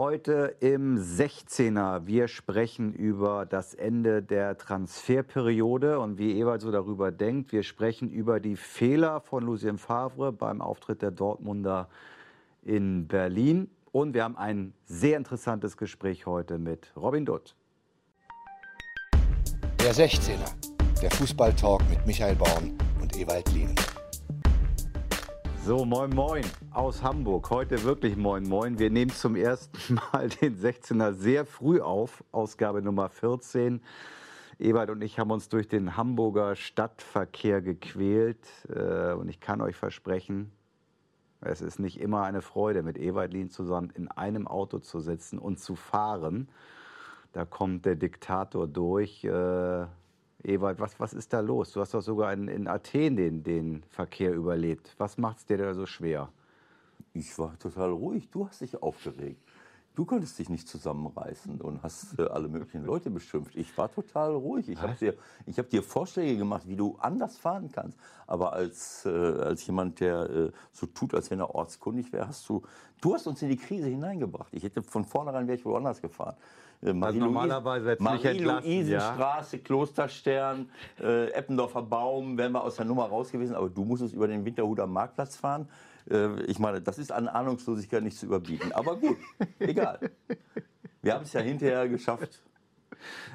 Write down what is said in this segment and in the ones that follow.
Heute im 16er. Wir sprechen über das Ende der Transferperiode und wie Ewald so darüber denkt. Wir sprechen über die Fehler von Lucien Favre beim Auftritt der Dortmunder in Berlin. Und wir haben ein sehr interessantes Gespräch heute mit Robin Dutt. Der 16er. Der Fußballtalk mit Michael Baum und Ewald Lien. So, moin moin aus Hamburg. Heute wirklich moin moin. Wir nehmen zum ersten Mal den 16er sehr früh auf, Ausgabe Nummer 14. Ewald und ich haben uns durch den Hamburger Stadtverkehr gequält. Äh, und ich kann euch versprechen, es ist nicht immer eine Freude, mit Ewald Lien zusammen in einem Auto zu sitzen und zu fahren. Da kommt der Diktator durch. Äh, Ewald, was, was ist da los? Du hast doch sogar in, in Athen den, den Verkehr überlebt. Was macht es dir da so schwer? Ich war total ruhig. Du hast dich aufgeregt. Du konntest dich nicht zusammenreißen und hast äh, alle möglichen Leute beschimpft. Ich war total ruhig. Ich habe dir, hab dir Vorschläge gemacht, wie du anders fahren kannst. Aber als, äh, als jemand, der äh, so tut, als wenn er ortskundig wäre, hast du, du hast uns in die Krise hineingebracht. Ich hätte von vornherein wäre ich woanders gefahren. Äh, also normalerweise Marie-Louise-Straße, ja. Klosterstern, äh, Eppendorfer Baum, wären wir aus der Nummer raus gewesen. Aber du musstest über den Winterhuder Marktplatz fahren. Äh, ich meine, das ist an Ahnungslosigkeit nicht zu überbieten. Aber gut, egal. Wir haben es ja hinterher geschafft.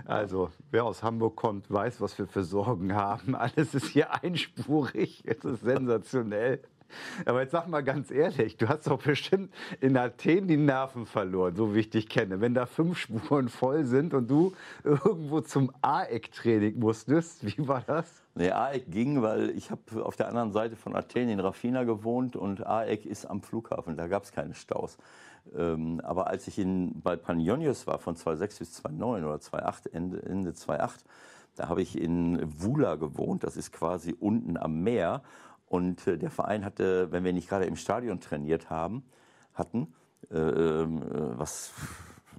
Also, wer aus Hamburg kommt, weiß, was wir für Sorgen haben. Alles ist hier einspurig. Es ist sensationell. Aber jetzt sag mal ganz ehrlich, du hast doch bestimmt in Athen die Nerven verloren, so wie ich dich kenne. Wenn da fünf Spuren voll sind und du irgendwo zum AEC-Training musstest, wie war das? Nee, AEC ging, weil ich habe auf der anderen Seite von Athen in Rafina gewohnt und AEC ist am Flughafen, da gab es keine Staus. Ähm, aber als ich in, bei Panionios war, von 2006 bis 2009 oder 2008, Ende, Ende 2008, da habe ich in Vula gewohnt, das ist quasi unten am Meer. Und äh, der Verein hatte, wenn wir nicht gerade im Stadion trainiert haben, hatten, äh, ähm, äh, was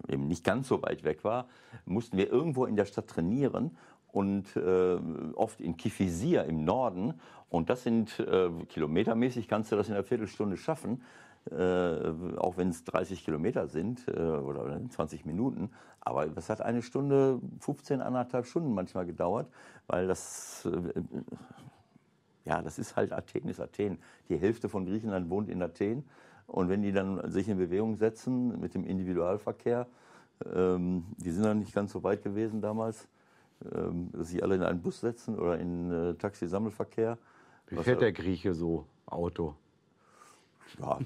eben nicht ganz so weit weg war, mussten wir irgendwo in der Stadt trainieren und äh, oft in Kifisir im Norden. Und das sind äh, kilometermäßig, kannst du das in einer Viertelstunde schaffen, äh, auch wenn es 30 Kilometer sind oder 20 Minuten. Aber das hat eine Stunde, 15, anderthalb Stunden manchmal gedauert, weil das ja, das ist halt Athen, ist Athen. Die Hälfte von Griechenland wohnt in Athen. Und wenn die dann sich in Bewegung setzen mit dem Individualverkehr, ähm, die sind dann nicht ganz so weit gewesen damals, ähm, dass sie alle in einen Bus setzen oder in äh, Taxi-Sammelverkehr. Wie fährt der Grieche so Auto? Ja,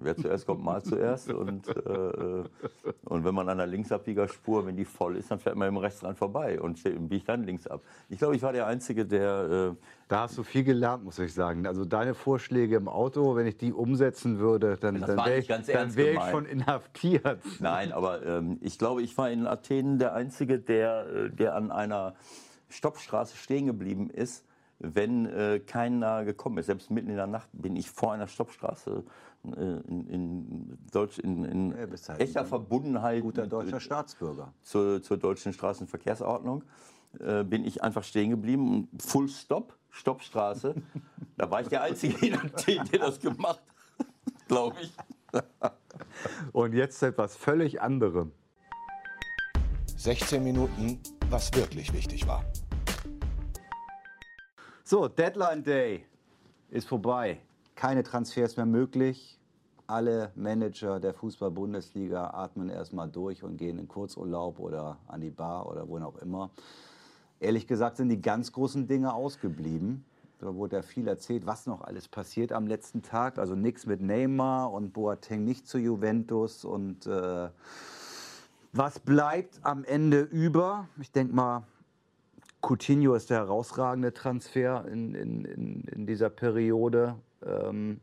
Wer zuerst kommt, mal zuerst. Und, äh, äh, und wenn man an der Linksabbiegerspur, wenn die voll ist, dann fährt man im Rechtsrand vorbei und biegt dann links ab. Ich glaube, ich war der Einzige, der. Äh da hast du viel gelernt, muss ich sagen. Also deine Vorschläge im Auto, wenn ich die umsetzen würde, dann, dann wäre ich, wär ich, schon inhaftiert. Nein, aber ähm, ich glaube, ich war in Athen der Einzige, der, äh, der an einer Stoppstraße stehen geblieben ist wenn äh, keiner gekommen ist. Selbst mitten in der Nacht bin ich vor einer Stoppstraße äh, in, in, Deutsch, in, in ja, halt echter Verbundenheit. Guter deutscher Staatsbürger. Zur, zur deutschen Straßenverkehrsordnung äh, bin ich einfach stehen geblieben. Full Stop, Stoppstraße. da war ich der Einzige in Athen, der das gemacht hat, glaube ich. Und jetzt etwas völlig anderem. 16 Minuten, was wirklich wichtig war. So, Deadline Day ist vorbei. Keine Transfers mehr möglich. Alle Manager der Fußball-Bundesliga atmen erstmal durch und gehen in Kurzurlaub oder an die Bar oder wohin auch immer. Ehrlich gesagt sind die ganz großen Dinge ausgeblieben. Da wurde ja viel erzählt, was noch alles passiert am letzten Tag. Also nichts mit Neymar und Boateng nicht zu Juventus. Und äh, was bleibt am Ende über? Ich denke mal, Coutinho ist der herausragende Transfer in, in, in, in dieser Periode. Ähm,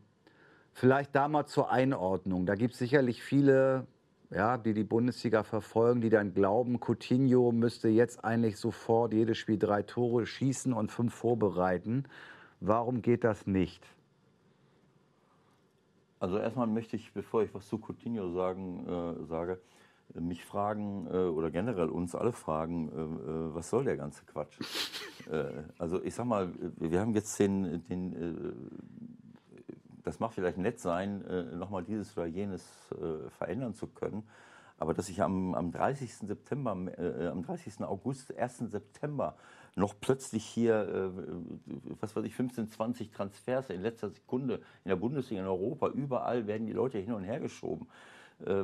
vielleicht da mal zur Einordnung. Da gibt es sicherlich viele, ja, die die Bundesliga verfolgen, die dann glauben, Coutinho müsste jetzt eigentlich sofort jedes Spiel drei Tore schießen und fünf vorbereiten. Warum geht das nicht? Also erstmal möchte ich, bevor ich was zu Coutinho sagen, äh, sage, mich fragen äh, oder generell uns alle fragen, äh, äh was soll der ganze Quatsch? also ich sag mal, wir haben jetzt den, den das mag vielleicht nett sein, nochmal dieses oder jenes verändern zu können. Aber dass ich am, am 30. September, äh, am 30. August, 1. September noch plötzlich hier, äh, was weiß ich, 15, 20 Transfers in letzter Sekunde in der Bundesliga, in Europa, überall werden die Leute hin und her geschoben. Äh,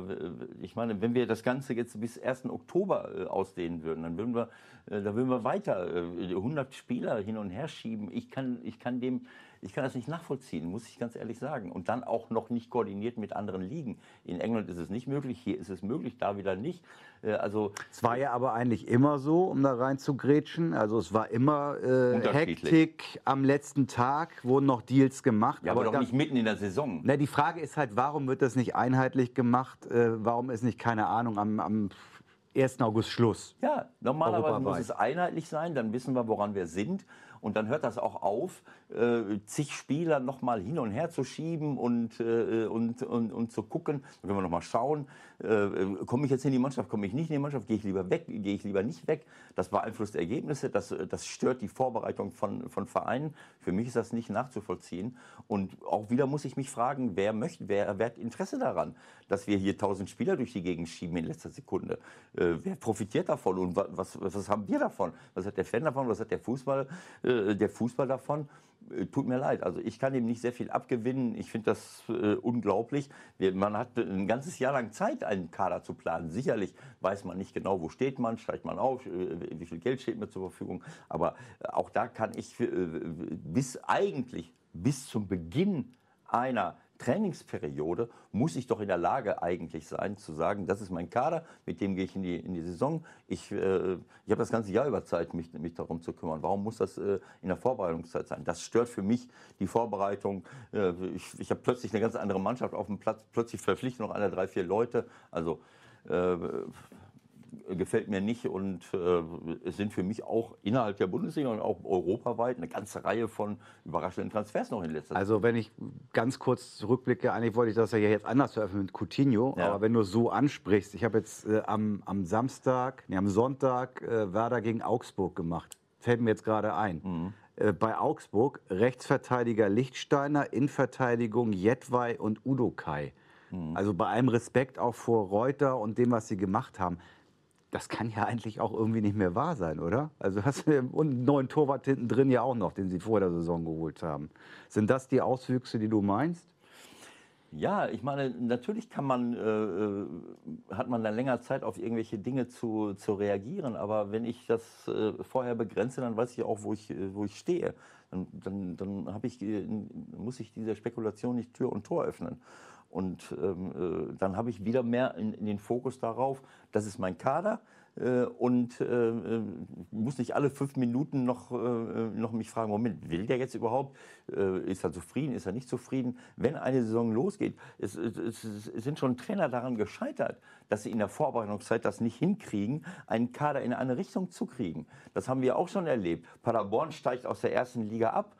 ich meine, wenn wir das Ganze jetzt bis 1. Oktober äh, ausdehnen würden, dann würden wir, äh, da würden wir weiter 100 Spieler hin und her schieben. Ich kann, ich kann dem ich kann das nicht nachvollziehen, muss ich ganz ehrlich sagen. Und dann auch noch nicht koordiniert mit anderen Ligen. In England ist es nicht möglich, hier ist es möglich, da wieder nicht. Äh, also es war ja aber eigentlich immer so, um da rein zu grätschen. Also es war immer äh, Hektik am letzten Tag, wurden noch Deals gemacht. Ja, aber, aber doch nicht mitten in der Saison. Na, die Frage ist halt, warum wird das nicht einheitlich gemacht? Äh, warum ist nicht, keine Ahnung, am, am 1. August Schluss? Ja, normalerweise muss es einheitlich sein, dann wissen wir, woran wir sind. Und dann hört das auch auf, äh, zig Spieler noch mal hin und her zu schieben und, äh, und, und, und zu gucken. Dann können wir noch mal schauen, äh, komme ich jetzt in die Mannschaft, komme ich nicht in die Mannschaft, gehe ich lieber weg, gehe ich lieber nicht weg. Das beeinflusst Ergebnisse, das, das stört die Vorbereitung von, von Vereinen. Für mich ist das nicht nachzuvollziehen. Und auch wieder muss ich mich fragen, wer möchte, wer, wer hat Interesse daran, dass wir hier tausend Spieler durch die Gegend schieben in letzter Sekunde? Äh, wer profitiert davon und was, was haben wir davon? Was hat der Fan davon? Was hat der Fußball, äh, der Fußball davon? Äh, tut mir leid. Also ich kann ihm nicht sehr viel abgewinnen. Ich finde das äh, unglaublich. Man hat ein ganzes Jahr lang Zeit, einen Kader zu planen. Sicherlich weiß man nicht genau, wo steht man, steigt man auf, äh, wie viel Geld steht mir zur Verfügung. Aber äh, auch da kann ich äh, bis eigentlich bis zum Beginn einer Trainingsperiode muss ich doch in der Lage eigentlich sein, zu sagen, das ist mein Kader, mit dem gehe ich in die, in die Saison. Ich, äh, ich habe das ganze Jahr über Zeit, mich, mich darum zu kümmern. Warum muss das äh, in der Vorbereitungszeit sein? Das stört für mich die Vorbereitung. Äh, ich ich habe plötzlich eine ganz andere Mannschaft auf dem Platz, plötzlich verpflichte noch eine, drei, vier Leute. Also äh, gefällt mir nicht und äh, es sind für mich auch innerhalb der Bundesliga und auch europaweit eine ganze Reihe von überraschenden Transfers noch in letzter Zeit. Also wenn ich ganz kurz zurückblicke, eigentlich wollte ich das ja jetzt anders veröffentlichen mit Coutinho, ja. aber wenn du so ansprichst, ich habe jetzt äh, am, am Samstag, nee, am Sonntag äh, Werder gegen Augsburg gemacht, fällt mir jetzt gerade ein. Mhm. Äh, bei Augsburg Rechtsverteidiger Lichtsteiner, Innenverteidigung Jedwai und Udo Kai. Mhm. Also bei allem Respekt auch vor Reuter und dem, was sie gemacht haben das kann ja eigentlich auch irgendwie nicht mehr wahr sein, oder? Also hast du einen neuen Torwart hinten drin ja auch noch, den sie vor der Saison geholt haben. Sind das die Auswüchse, die du meinst? Ja, ich meine, natürlich kann man, äh, äh, hat man dann länger Zeit, auf irgendwelche Dinge zu, zu reagieren. Aber wenn ich das äh, vorher begrenze, dann weiß ich auch, wo ich, äh, wo ich stehe. Dann, dann, dann ich, äh, muss ich dieser Spekulation nicht Tür und Tor öffnen. Und ähm, äh, dann habe ich wieder mehr in, in, den Fokus darauf, das ist mein Kader äh, und äh, äh muss nicht alle fünf Minuten noch, äh, noch mich fragen, Moment, will der jetzt überhaupt? Ist er zufrieden, ist er nicht zufrieden? Wenn eine Saison losgeht, es, es, es, sind schon Trainer daran gescheitert, dass sie in der Vorbereitungszeit das nicht hinkriegen, einen Kader in eine Richtung zu kriegen. Das haben wir auch schon erlebt. Paderborn steigt aus der ersten Liga ab,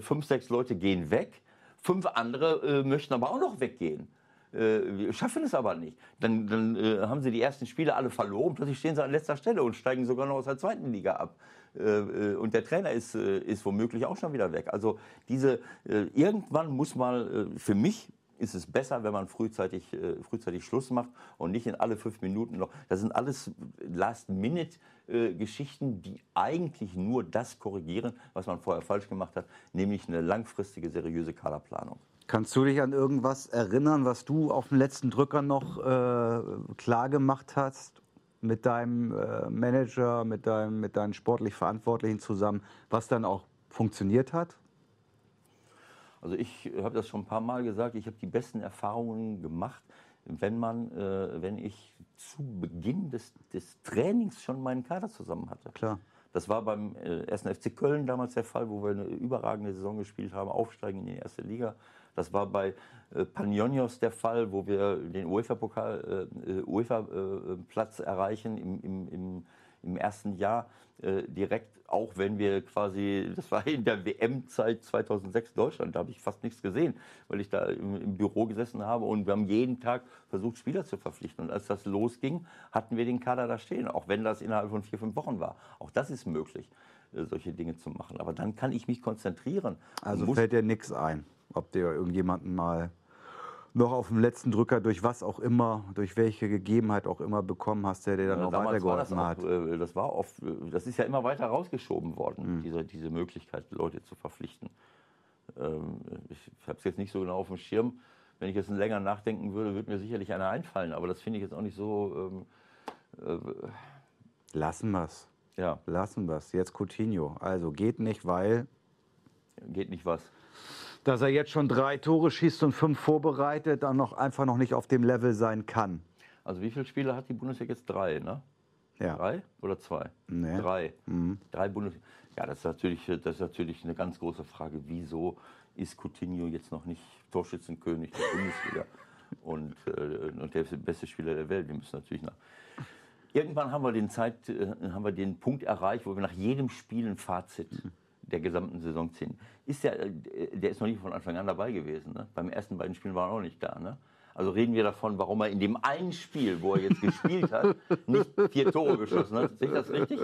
fünf, sechs Leute gehen weg Fünf andere äh, möchten aber auch noch weggehen. Äh, schaffen es aber nicht. Dann, dann äh, haben sie die ersten Spiele alle verloren, plötzlich stehen sie an letzter Stelle und steigen sogar noch aus der zweiten Liga ab. Äh, äh, und der Trainer ist, äh, ist womöglich auch schon wieder weg. Also diese, irgendwann muss mal, für mich ist es besser, wenn man frühzeitig, äh, frühzeitig Schluss macht und nicht in alle fünf Minuten noch. Das sind alles Last-Minute-Geschichten, die eigentlich nur das korrigieren, was man vorher falsch gemacht hat, nämlich eine langfristige, seriöse Kaderplanung. Kannst du dich an irgendwas erinnern, was du auf dem letzten Drücker noch äh, klar gemacht hast mit deinem äh, Manager, mit, deinem, mit deinen sportlich Verantwortlichen zusammen, was dann auch funktioniert hat? Also ich habe das schon ein paar Mal gesagt, ich habe die besten Erfahrungen gemacht, wenn man, äh, wenn ich zu Beginn des, des Trainings schon meinen Kader zusammen hatte. Klar. Das war beim äh, 1. FC Köln damals der Fall, wo wir eine überragende Saison gespielt haben, aufsteigen in die erste Liga. Das war bei äh, Panionios der Fall, wo wir den UEFA-Pokal, äh, UEFA-Platz erreichen im, im, im, im ersten Jahr äh, direkt, auch wenn wir quasi, das war in der WM-Zeit 2006 Deutschland, da habe ich fast nichts gesehen, weil ich da im, im, Büro gesessen habe und wir haben jeden Tag versucht, Spieler zu verpflichten. Und als das losging, hatten wir den Kader da stehen, auch wenn das innerhalb von vier, fünf Wochen war. Auch das ist möglich, äh, solche Dinge zu machen. Aber dann kann ich mich konzentrieren. Also fällt dir nichts ein ob der irgendjemanden mal noch auf dem letzten Drücker durch was auch immer, durch welche Gegebenheit auch immer bekommen hast, der dir dann Ja, noch weitergeholfen hat. äh, das war oft, äh, das ist ja immer weiter rausgeschoben worden, diese, diese Möglichkeit, Leute zu verpflichten. Ähm, ich habe es jetzt nicht so genau auf dem Schirm. Wenn ich jetzt länger nachdenken würde, würde mir sicherlich einer einfallen. Aber das finde ich jetzt auch nicht so. Ähm, Lassen wir's. äh, ja, Lassen wir's. Jetzt Coutinho. Also geht nicht, weil geht nicht was. Dass er jetzt schon drei Tore schießt und fünf vorbereitet, dann noch einfach noch nicht auf dem Level sein kann. Also wie viele Spiele hat die Bundesliga jetzt? Drei, ne? Ja. Drei oder zwei? Nee. Drei. Drei Bundes. Ja, das ist, natürlich, das ist natürlich eine ganz große Frage. Wieso ist Coutinho jetzt noch nicht Torschützenkönig der Bundesliga und, äh, und der beste Spieler der Welt? Wir müssen natürlich nach. Irgendwann haben wir den Zeit, äh, haben wir den Punkt erreicht, wo wir nach jedem Spiel ein Fazit der gesamten Saison ziehen. Ist der, äh, der ist noch nicht von Anfang an dabei gewesen. Ne? Beim ersten beiden Spielen war er auch nicht da. Ne? Also reden wir davon, warum er in dem einen Spiel, wo er jetzt gespielt hat, nicht vier Tore geschossen hat. Sehe ich das richtig?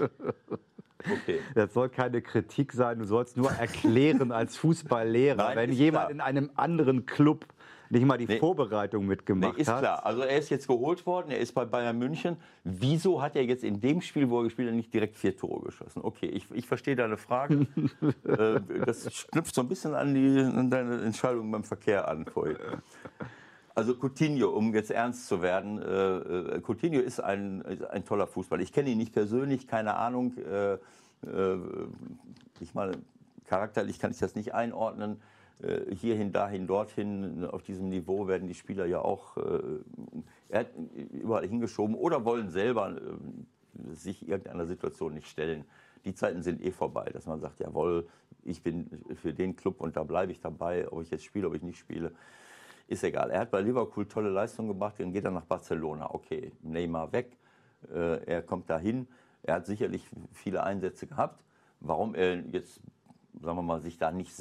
Okay. Das soll keine Kritik sein, du sollst nur erklären als Fußballlehrer, Nein, wenn jemand klar. in einem anderen Club nicht mal die Nee. Vorbereitung Nee, mitgemacht ist hat. klar. Also er ist jetzt geholt worden, er ist bei Bayern München. Wieso hat er jetzt in dem Spiel, wo er gespielt hat, nicht direkt vier Tore geschossen? Okay, ich, ich verstehe deine Frage. äh, das knüpft so ein bisschen an, die, an deine Entscheidung beim Verkehr an vorhin. Also Coutinho, um jetzt ernst zu werden, äh, äh, Coutinho ist ein, ist ein toller Fußballer. Ich kenne ihn nicht persönlich, keine Ahnung. Äh, äh, ich meine, charakterlich kann ich das nicht einordnen. Äh, hierhin, dahin, dorthin, auf diesem Niveau werden die Spieler ja auch äh, er überall hingeschoben oder wollen selber äh, sich irgendeiner Situation nicht stellen. Die Zeiten sind eh vorbei, dass man sagt, jawohl, ich bin für den Club und da bleibe ich dabei, ob ich jetzt spiele, ob ich nicht spiele. Ist egal. Er hat bei Liverpool tolle Leistungen gebracht, dann geht er nach Barcelona. Okay, Neymar weg, er kommt dahin. Er hat sicherlich viele Einsätze gehabt. Warum er jetzt, sagen wir mal, sich da nicht,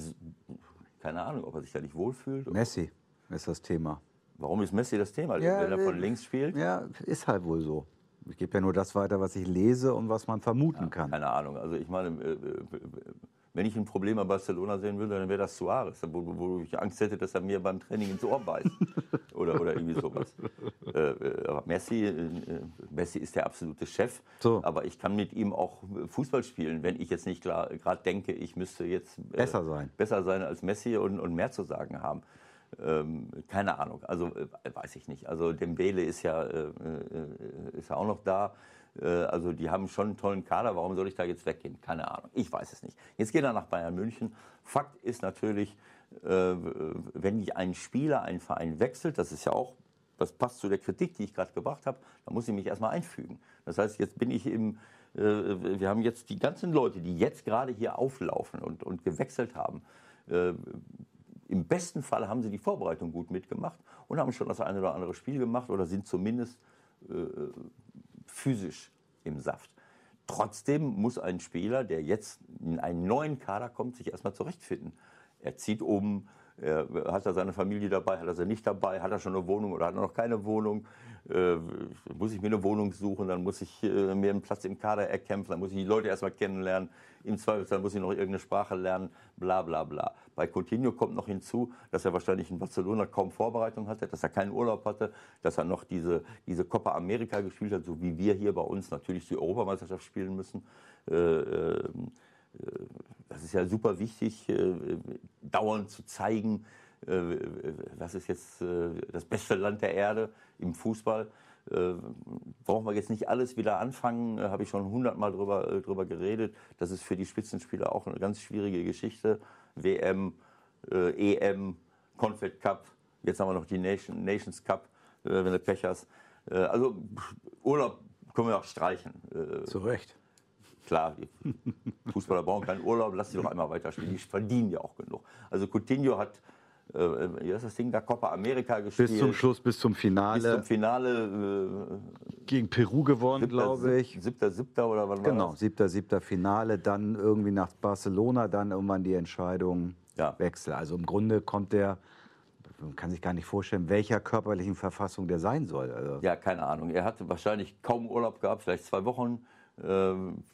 keine Ahnung, ob er sich da nicht wohlfühlt. Messi ist das Thema. Warum ist Messi das Thema? Ja, Wenn er von äh, links spielt? Ja, ist halt wohl so. Ich gebe ja nur das weiter, was ich lese und was man vermuten kann. Keine Ahnung. Also ich meine, äh, äh, wenn ich ein Problem bei Barcelona sehen würde, dann wäre das Suarez, wo, wo ich Angst hätte, dass er mir beim Training ins Ohr beißt. oder, oder irgendwie sowas. Äh, äh, aber Messi, äh, Messi ist der absolute Chef. So. Aber ich kann mit ihm auch Fußball spielen, wenn ich jetzt nicht gerade denke, ich müsste jetzt äh, Besser sein. besser sein als Messi und, und mehr zu sagen haben. Ähm, keine Ahnung, also äh, weiß ich nicht. Also Dembele ist ja, äh, äh, ist ja auch noch da. Äh, also die haben schon einen tollen Kader. Warum soll ich da jetzt weggehen? Keine Ahnung. Ich weiß es nicht. Jetzt geht er nach Bayern München. Fakt ist natürlich, äh, wenn einen Spieler, einen Verein wechselt, das ist ja auch, das passt zu der Kritik, die ich gerade gebracht habe, dann muss ich mich erstmal einfügen. Das heißt, jetzt bin ich im, äh, wir haben jetzt die ganzen Leute, die jetzt gerade hier auflaufen und, und gewechselt haben, im besten Fall haben sie die Vorbereitung gut mitgemacht und haben schon das eine oder andere Spiel gemacht oder sind zumindest physisch im Saft. Trotzdem muss ein Spieler, der jetzt in einen neuen Kader kommt, sich erstmal zurechtfinden. Er zieht er, hat er seine Familie dabei, hat er sie nicht dabei, hat er schon eine Wohnung oder hat er noch keine Wohnung, äh, muss ich mir eine Wohnung suchen, dann muss ich äh, mir einen Platz im Kader erkämpfen, dann muss ich die Leute erstmal kennenlernen, im Zweifelsfall muss ich noch irgendeine Sprache lernen, bla bla bla. Bei Coutinho kommt noch hinzu, dass er wahrscheinlich in Barcelona kaum Vorbereitung hatte, dass er keinen Urlaub hatte, dass er noch diese, diese Copa America gespielt hat, so wie wir hier bei uns natürlich die Europameisterschaft spielen müssen. Äh, äh, das ist ja super wichtig, äh, dauernd zu zeigen, äh, was ist jetzt äh, das beste Land der Erde im Fußball. Äh, brauchen wir jetzt nicht alles wieder anfangen, äh, habe ich schon hundertmal drüber, äh, drüber geredet. Das ist für die Spitzenspieler auch eine ganz schwierige Geschichte. WM, EM, Confed Cup, jetzt haben wir noch die Nation, Nations Cup, wenn du Pech hast. Also Urlaub können wir auch streichen. Zu Recht. Klar, Fußballer brauchen keinen Urlaub, lass sie doch einmal weiterspielen. Die verdienen ja auch genug. Also Coutinho hat, äh, wie heißt das Ding da, Copa America gespielt. Bis zum Schluss, bis zum Bis Finale. zum Finale. gegen Peru gewonnen, Äh, glaube ich. Siebter, siebter oder wann war Genau, das? siebter, siebter Finale, dann irgendwie nach Barcelona, dann irgendwann die Entscheidung Ja. Wechsel. Also im Grunde kommt der, man kann sich gar nicht vorstellen, welcher körperlichen Verfassung der sein soll. Also, Ja, keine Ahnung. Er hatte wahrscheinlich kaum Urlaub gehabt, vielleicht zwei Wochen. Ähm,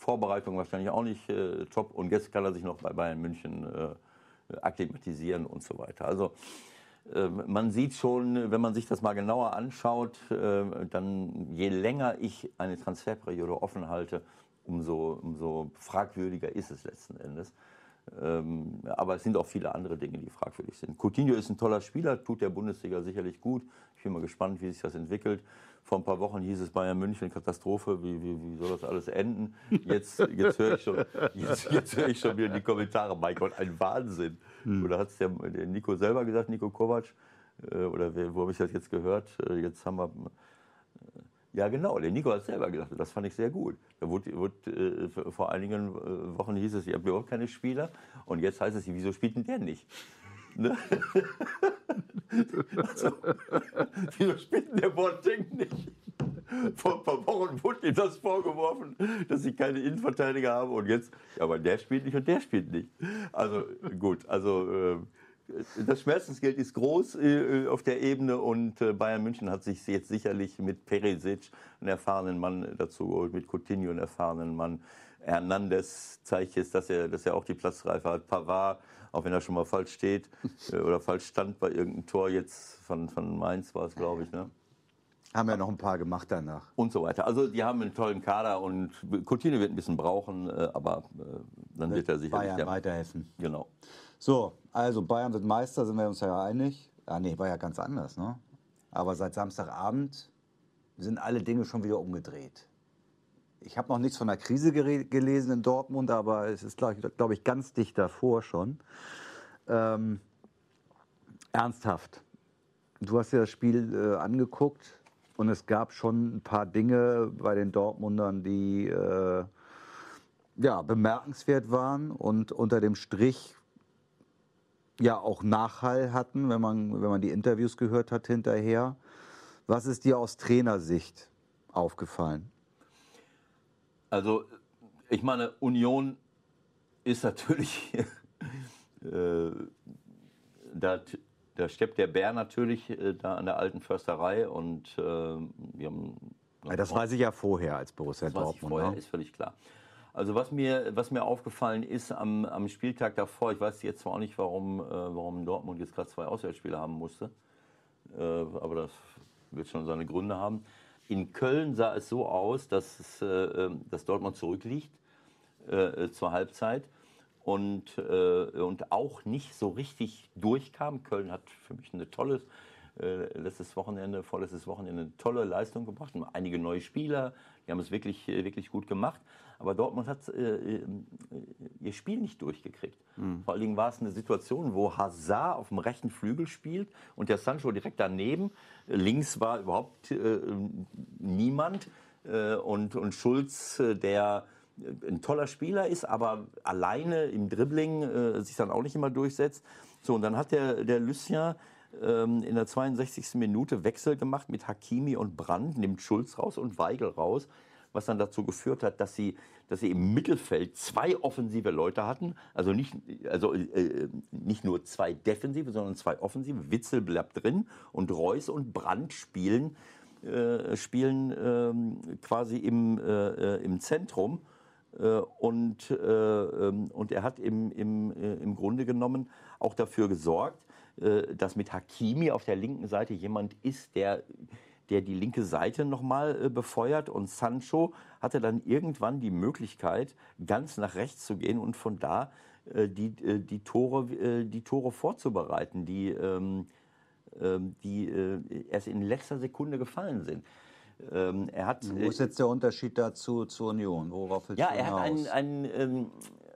Vorbereitung wahrscheinlich auch nicht äh, top. Und jetzt kann er sich noch bei Bayern München äh, akklimatisieren und so weiter. Also man sieht schon, wenn man sich das mal genauer anschaut, dann je länger ich eine Transferperiode offen halte, umso, umso fragwürdiger ist es letzten Endes. Ähm, aber es sind auch viele andere Dinge, die fragwürdig sind. Coutinho ist ein toller Spieler, tut der Bundesliga sicherlich gut. Ich bin mal gespannt, wie sich das entwickelt. Vor ein paar Wochen hieß es Bayern München Katastrophe, wie, wie, wie soll das alles enden? Jetzt, jetzt höre ich, schon, jetzt, jetzt hör ich schon wieder die Kommentare, mein Gott, ein Wahnsinn. Hm. Oder hat es der, der, Nico selber gesagt, Nico Kovac? Äh, oder wo habe ich das jetzt gehört? Äh, jetzt haben wir ja, genau, der Nico hat selber gesagt. Das fand ich sehr gut. Da wurde, wurde äh, vor einigen äh, Wochen hieß es, ihr habt überhaupt keine Spieler. Und jetzt heißt es, wieso spielt denn der nicht? Ne? also, wieso spielt denn der Boateng nicht? Vor ein paar Wochen wurde ihm das vorgeworfen, dass sie keine Innenverteidiger haben. Und jetzt, aber der spielt nicht und der spielt nicht. Also gut, also... Äh, das Schmerzensgeld ist groß äh, auf der Ebene und äh, Bayern München hat sich jetzt sicherlich mit Perisic, einen erfahrenen Mann, dazu geholt, mit Coutinho, einen erfahrenen Mann. Hernandez zeigt jetzt, dass er, dass er auch die Platzreife hat. Pavard, auch wenn er schon mal falsch steht äh, oder falsch stand bei irgendeinem Tor jetzt von, von Mainz war es, glaube ich. Ne? Haben ja noch ein paar gemacht danach. Und so weiter. Also die haben einen tollen Kader und Coutinho wird ein bisschen brauchen, äh, aber äh, dann wird er sicherlich... Bayern weiterhelfen. Genau. So, also Bayern wird Meister, sind wir uns ja einig. Ah, nee, war ja ganz anders, ne? Aber seit Samstagabend sind alle Dinge schon wieder umgedreht. Ich habe noch nichts von der Krise gelesen in Dortmund, aber es ist, glaube glaub ich, ganz dicht davor schon. Ähm, ernsthaft. Du hast dir das Spiel äh, angeguckt und es gab schon ein paar Dinge bei den Dortmundern, die äh, ja, bemerkenswert waren und unter dem Strich ja auch Nachhall hatten, wenn man, wenn man die Interviews gehört hat hinterher. Was ist dir aus Trainersicht aufgefallen? Also, ich meine, Union ist natürlich, äh, da, da steppt der Bär natürlich äh, da an der alten Försterei und äh, wir haben. Ja, das weiß ich ja vorher als Borussia das Dortmund. Weiß ich vorher, ne? ist völlig klar. Also was mir, was mir aufgefallen ist am, am Spieltag davor, ich weiß jetzt zwar auch nicht, warum, äh, warum Dortmund jetzt gerade zwei Auswärtsspiele haben musste, äh, aber das wird schon seine Gründe haben. In Köln sah es so aus, dass, es, äh, ähm, dass Dortmund zurückliegt äh, zur Halbzeit und, äh, und auch nicht so richtig durchkam. Köln hat für mich eine tolle äh, letztes Wochenende, vorletztes Wochenende eine tolle Leistung gebracht. Einige neue Spieler, die haben es wirklich, wirklich gut gemacht. Aber Dortmund hat äh, äh, ihr Spiel nicht durchgekriegt. Mhm. Vor allen Dingen war es eine Situation, wo Hazard auf dem rechten Flügel spielt und der Sancho direkt daneben. Links war überhaupt äh, niemand. Äh, und, und Schulz, äh, der ein toller Spieler ist, aber alleine im Dribbling äh, sich dann auch nicht immer durchsetzt. So, und dann hat der, der Lucien ähm, in der 62. Minute Wechsel gemacht mit Hakimi und Brandt, nimmt Schulz raus und Weigel raus was dann dazu geführt hat, dass sie, dass sie im Mittelfeld zwei offensive Leute hatten. Also nicht, also, äh, nicht nur zwei defensive, sondern zwei offensive. Witzel bleibt drin und Reus und Brandt spielen, äh, spielen äh, quasi im, äh, äh, im Zentrum. Äh, und, ähm, und er hat im, im, im Grunde genommen auch dafür gesorgt, dass mit Hakimi auf der linken Seite jemand ist, der der die linke Seite nochmal äh, befeuert. Und Sancho hatte dann irgendwann die Möglichkeit, ganz nach rechts zu gehen und von da äh, die, äh, die, Tore, äh, die Tore vorzubereiten, die, ähm, ähm die äh, erst in letzter Sekunde gefallen sind. Ähm, er hat, Wo ist jetzt der Unterschied dazu zur Union? Worauf ja, er hat einen, einen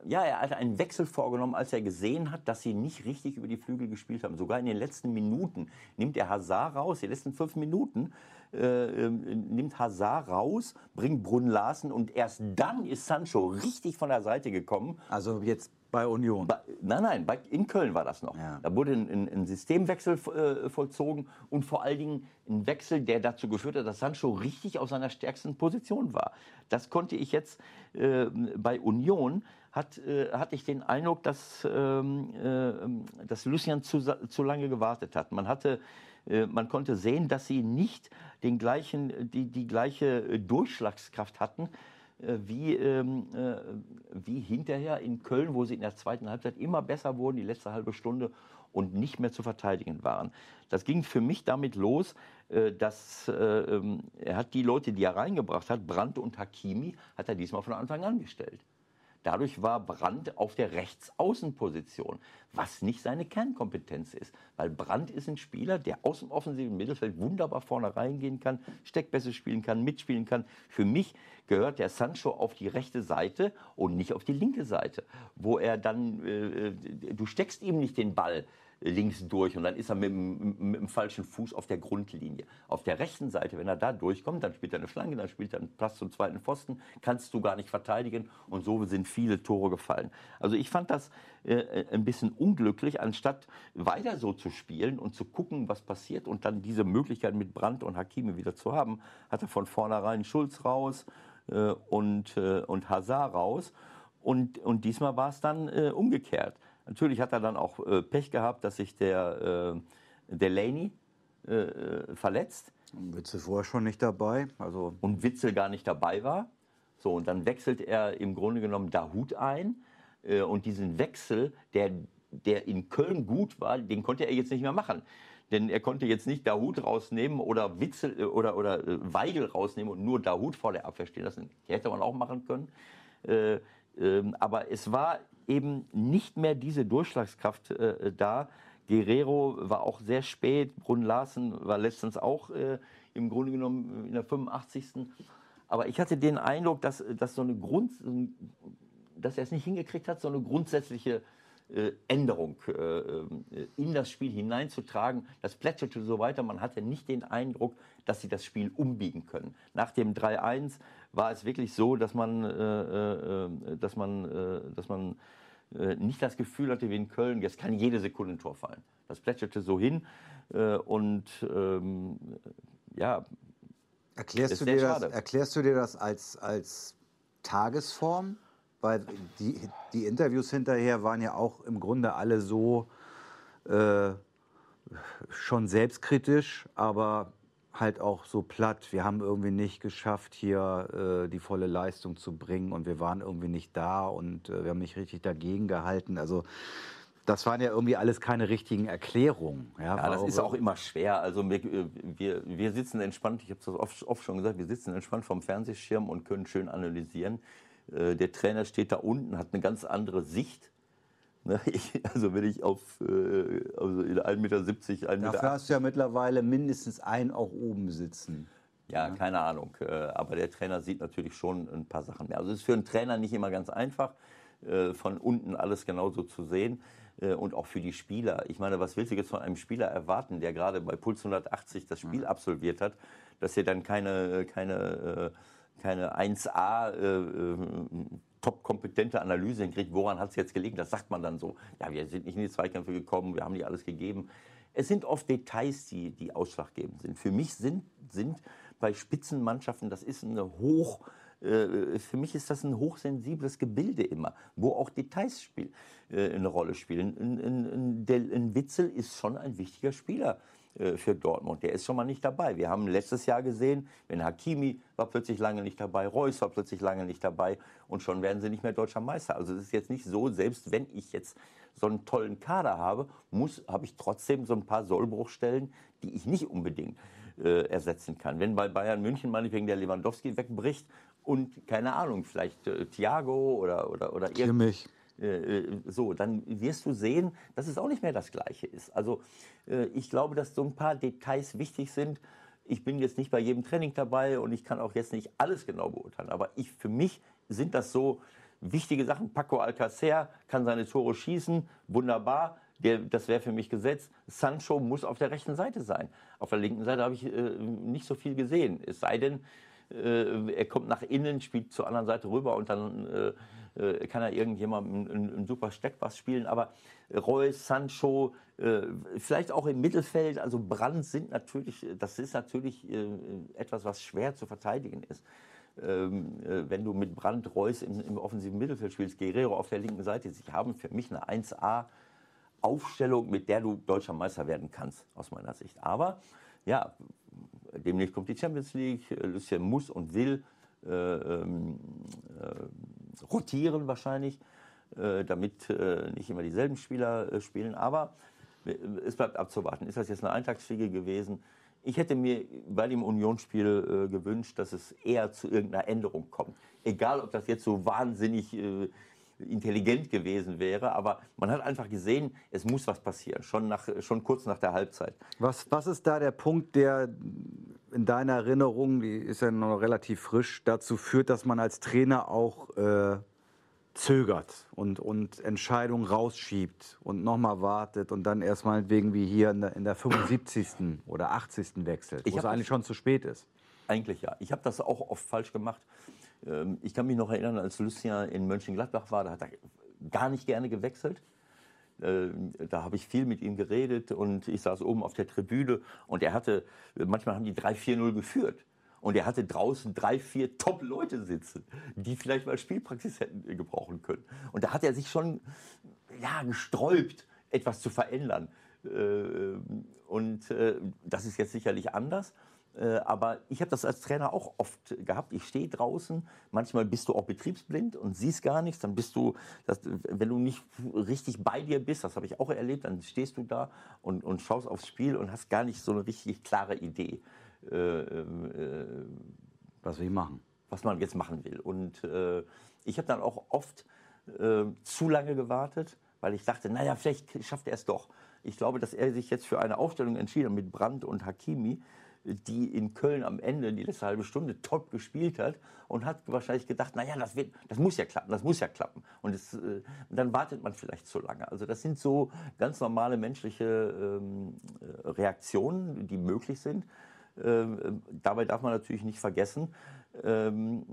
ja, er hat einen Wechsel vorgenommen, als er gesehen hat, dass sie nicht richtig über die Flügel gespielt haben. Sogar in den letzten Minuten nimmt er Hazard raus, die letzten fünf Minuten äh, ähm, nimmt Hazard raus, bringt Brunn Larsen und erst dann ist Sancho richtig von der Seite gekommen. Also jetzt bei Union? Bei, nein, nein, bei, in Köln war das noch. Ja. Da wurde ein, ein, ein Systemwechsel äh, vollzogen und vor allen Dingen ein Wechsel, der dazu geführt hat, dass Sancho richtig auf seiner stärksten Position war. Das konnte ich jetzt äh, bei Union hat, äh, hatte ich den Eindruck, dass, ähm, äh, dass Lucien zu, zu lange gewartet hat. Man, hatte, äh, man konnte sehen, dass sie nicht den gleichen, die, die gleiche Durchschlagskraft hatten äh, wie, ähm, äh, wie hinterher in Köln, wo sie in der zweiten Halbzeit immer besser wurden, die letzte halbe Stunde und nicht mehr zu verteidigen waren. Das ging für mich damit los, äh, dass äh, ähm, er hat die Leute, die er reingebracht hat, Brandt und Hakimi, hat er diesmal von Anfang an gestellt. Dadurch war Brandt auf der Rechtsaußenposition, was nicht seine Kernkompetenz ist. Weil Brandt ist ein Spieler, der aus dem offensiven Mittelfeld wunderbar vorne reingehen kann, Steckpässe spielen kann, mitspielen kann. Für mich gehört der Sancho auf die rechte Seite und nicht auf die linke Seite, wo er dann, äh, äh du steckst ihm nicht den Ball links durch und dann ist er mit, mit, dem falschen Fuß auf der Grundlinie. Auf der rechten Seite, wenn er da durchkommt, dann spielt er eine Flanke, dann spielt er einen Pass zum zweiten Pfosten, kannst du gar nicht verteidigen und so sind viele Tore gefallen. Also ich fand das äh, ein bisschen unglücklich, anstatt weiter so zu spielen und zu gucken, was passiert und dann diese Möglichkeit mit Brandt und Hakimi wieder zu haben, hat er von vornherein Schulz raus äh, und, äh, und Hazard raus. Und, und diesmal war es dann äh, umgekehrt. Natürlich hat er dann auch äh, Pech gehabt, dass sich der äh, Delaney äh, äh, verletzt. Witzel vorher schon nicht dabei. Also und Witzel gar nicht dabei war. So, und dann wechselt er im Grunde genommen Dahut ein. Äh, und diesen Wechsel, der, der in Köln gut war, den konnte er jetzt nicht mehr machen. Denn er konnte jetzt nicht Dahut rausnehmen oder Witzel äh, oder, oder Weigel rausnehmen und nur Dahut vor der Abwehr stehen lassen. Hätte man auch machen können. Ähm, aber es war eben nicht mehr diese Durchschlagskraft äh, da. Guerrero war auch sehr spät, Brunn Larsen war letztens auch äh, im Grunde genommen in der 85. Aber ich hatte den Eindruck, dass, dass, so eine Grund, dass er es nicht hingekriegt hat, so eine grundsätzliche äh, Änderung äh, äh, in das Spiel hineinzutragen. Das plätscherte so weiter. Man hatte nicht den Eindruck, dass sie das Spiel umbiegen können. Nach dem 3-1 war es wirklich so, dass man, äh, äh, dass man, äh, dass man nicht das Gefühl hatte wie in Köln, jetzt kann jede Sekunde ein Tor fallen. Das plätscherte so hin und ähm, ja. Erklärst du, dir das, erklärst du dir das als, als Tagesform? Weil die, die Interviews hinterher waren ja auch im Grunde alle so äh, schon selbstkritisch, aber halt auch so platt. Wir haben irgendwie nicht geschafft, hier äh, die volle Leistung zu bringen und wir waren irgendwie nicht da und äh, wir haben nicht richtig dagegen gehalten. Also das waren ja irgendwie alles keine richtigen Erklärungen. Ja, ja das ist auch immer schwer. Also wir, wir, wir sitzen entspannt, ich habe es oft, oft schon gesagt, wir sitzen entspannt vom Fernsehschirm und können schön analysieren. Äh, der Trainer steht da unten, hat eine ganz andere Sicht ich, also wenn ich auf äh, also in 1,70 Meter, 1,80 Meter... Dafür hast du ja mittlerweile mindestens einen auch oben sitzen. Ja, ja, keine Ahnung. Äh, aber der Trainer sieht natürlich schon ein paar Sachen mehr. Also es ist für einen Trainer nicht immer ganz einfach, äh, von unten alles genauso zu sehen. Und auch für die Spieler. Ich meine, was willst du jetzt von einem Spieler erwarten, der gerade bei Puls 180 das Spiel absolviert hat, dass er dann keine, keine, keine 1A top-kompetente Analyse hinkriegt, woran hat es jetzt gelegen, das sagt man dann so. Ja, wir sind nicht in die Zweikämpfe gekommen, wir haben die alles gegeben. Es sind oft Details, die, die ausschlaggebend sind. Für mich sind, sind bei Spitzenmannschaften, das ist eine hoch, äh, für mich ist das ein hochsensibles Gebilde immer, wo auch Details spiel, äh, eine Rolle spielen. Ein, ein, ein, ein Witzel ist schon ein wichtiger Spieler für Dortmund. Der ist schon mal nicht dabei. Wir haben letztes Jahr gesehen, wenn Hakimi war plötzlich lange nicht dabei, Reus war plötzlich lange nicht dabei und schon werden sie nicht mehr deutscher Meister. Also es ist jetzt nicht so, selbst wenn ich jetzt so einen tollen Kader habe, muss, habe ich trotzdem so ein paar Sollbruchstellen, die ich nicht unbedingt äh, ersetzen kann. Wenn bei Bayern München meinetwegen der Lewandowski wegbricht und keine Ahnung, vielleicht äh, Thiago oder oder oder Kimmich. Äh, äh, so, dann wirst du sehen, dass es auch nicht mehr das Gleiche ist. Also äh, ich glaube, dass so ein paar Details wichtig sind. Ich bin jetzt nicht bei jedem Training dabei und ich kann auch jetzt nicht alles genau beurteilen. Aber ich, für mich sind das so wichtige Sachen. Paco Alcacer kann seine Tore schießen, wunderbar. Der, das wäre für mich gesetzt. Sancho muss auf der rechten Seite sein. Auf der linken Seite habe ich äh, nicht so viel gesehen. Es sei denn, äh, er kommt nach innen, spielt zur anderen Seite rüber und dann äh, äh, kann er irgendjemandem einen, einen super Steckpass spielen. Aber Reus, Sancho, äh, vielleicht auch im Mittelfeld, also Brandt sind natürlich, das ist natürlich äh, etwas, was schwer zu verteidigen ist. Ähm, äh, wenn du mit Brandt, Reus im, im, offensiven Mittelfeld spielst, Guerrero auf der linken Seite, sie haben für mich eine 1A Aufstellung, mit der du deutscher Meister werden kannst, aus meiner Sicht. Aber ja, demnächst kommt die Champions League, Lucien muss und will äh, ähm, äh, rotieren wahrscheinlich, äh, damit äh, nicht immer dieselben Spieler äh, spielen. Aber es bleibt abzuwarten. Ist das jetzt eine Eintagsfliege gewesen? Ich hätte mir bei dem Unionsspiel gewünscht, dass es eher zu irgendeiner Änderung kommt. Egal, ob das jetzt so wahnsinnig intelligent gewesen wäre, aber man hat einfach gesehen, es muss was passieren, schon, nach, schon kurz nach der Halbzeit. Was, was ist da der Punkt, der in deiner Erinnerung, die ist ja noch relativ frisch, dazu führt, dass man als Trainer auch äh, zögert und, und Entscheidungen rausschiebt und nochmal wartet und dann erstmal wegen wie hier in der, in der 75. oder 80. wechselt, wo es eigentlich schon zu spät ist? Eigentlich ja. Ich habe das auch oft falsch gemacht. Ähm, ich kann mich noch erinnern, als Lucien in Mönchengladbach war, da hat er gar nicht gerne gewechselt. Äh, da habe ich viel mit ihm geredet und ich saß oben auf der Tribüne und er hatte, manchmal haben die 3-4-0 geführt. Und er hatte draußen drei, vier Top-Leute sitzen, die vielleicht mal Spielpraxis hätten gebrauchen können. Und da hat er sich schon ja, gesträubt, etwas zu verändern. Äh, und äh, das ist jetzt sicherlich anders. Äh, aber ich habe das als Trainer auch oft gehabt. Ich stehe draußen, manchmal bist du auch betriebsblind und siehst gar nichts. Dann bist du, das, wenn du nicht richtig bei dir bist, das habe ich auch erlebt, dann stehst du da und, und schaust aufs Spiel und hast gar nicht so eine richtig klare Idee. Äh, äh, was wir machen. Was man jetzt machen will. Und äh, ich habe dann auch oft äh, zu lange gewartet, weil ich dachte, naja, vielleicht schafft er es doch. Ich glaube, dass er sich jetzt für eine Aufstellung entschieden hat mit Brandt und Hakimi die in Köln am Ende die letzte halbe Stunde top gespielt hat und hat wahrscheinlich gedacht, naja, das, wird, das muss ja klappen, das muss ja klappen. Und das, äh, dann wartet man vielleicht zu lange. Also das sind so ganz normale menschliche ähm, äh, Reaktionen, die möglich sind. Ähm, dabei darf man natürlich nicht vergessen, ähm,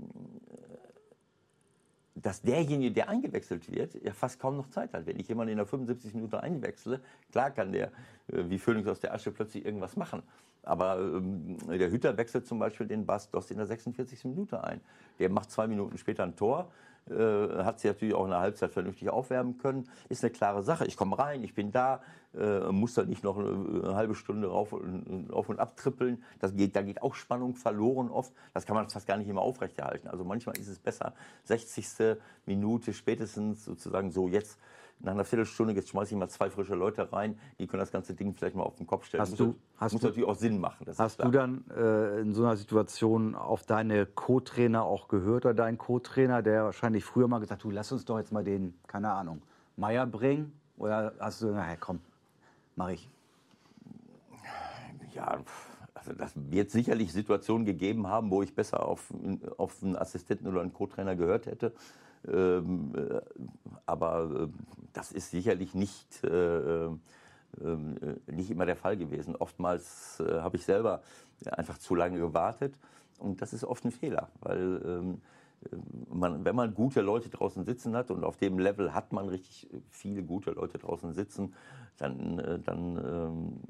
dass derjenige, der eingewechselt wird, ja fast kaum noch Zeit hat. Wenn ich jemanden in der 75 Minuten einwechsle, klar kann der äh, wie Phoenix aus der Asche plötzlich irgendwas machen. Aber ähm, der Hütter wechselt zum Beispiel den Bastos in der 46. Minute ein. Der macht zwei Minuten später ein Tor. Äh, hat sich natürlich auch in der Halbzeit vernünftig aufwärmen können. Ist eine klare Sache. Ich komme rein, ich bin da, äh, muss da nicht noch eine, eine halbe Stunde rauf und, auf und ab trippeln. Das geht, da geht auch Spannung verloren oft. Das kann man fast gar nicht immer aufrechterhalten. Also manchmal ist es besser, 60. Minute spätestens sozusagen so jetzt nach einer Viertelstunde, jetzt schmeiße ich mal zwei frische Leute rein, die können das ganze Ding vielleicht mal auf den Kopf stellen. Hast muss, du, hast muss du, natürlich auch Sinn machen. hast du dann äh, in so einer Situation auf deine Co-Trainer auch gehört oder deinen Co-Trainer, der wahrscheinlich früher mal gesagt hat, du lass uns doch jetzt mal den, keine Ahnung, Meier bringen? Oder hast du, naja, komm, mach ich. Ja, also das wird sicherlich Situationen gegeben haben, wo ich besser auf, auf einen Assistenten oder einen Co-Trainer gehört hätte. Ähm, äh, aber äh, das ist sicherlich nicht, äh, nicht immer der Fall gewesen. Oftmals habe ich selber einfach zu lange gewartet und das ist oft ein Fehler, weil ähm, man, wenn man gute Leute draußen sitzen hat und auf dem Level hat man richtig viele gute Leute draußen sitzen, dann, dann ähm,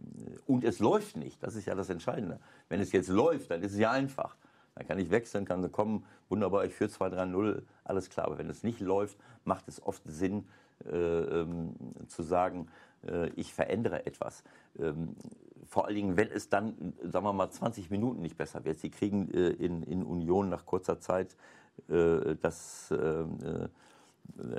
und es läuft nicht, das ist ja das Entscheidende. Wenn es jetzt läuft, dann ist es ja einfach. Dann kann ich wechseln, kann kommen, wunderbar, ich führe 2-3-0, alles klar. Aber wenn es nicht läuft, macht es oft Sinn äh, ähm, zu sagen, äh, ich verändere etwas. Ähm, vor allen Dingen, wenn es dann, sagen wir mal, 20 Minuten nicht besser wird. Sie kriegen äh, in, in Union nach kurzer Zeit äh, das, äh, äh,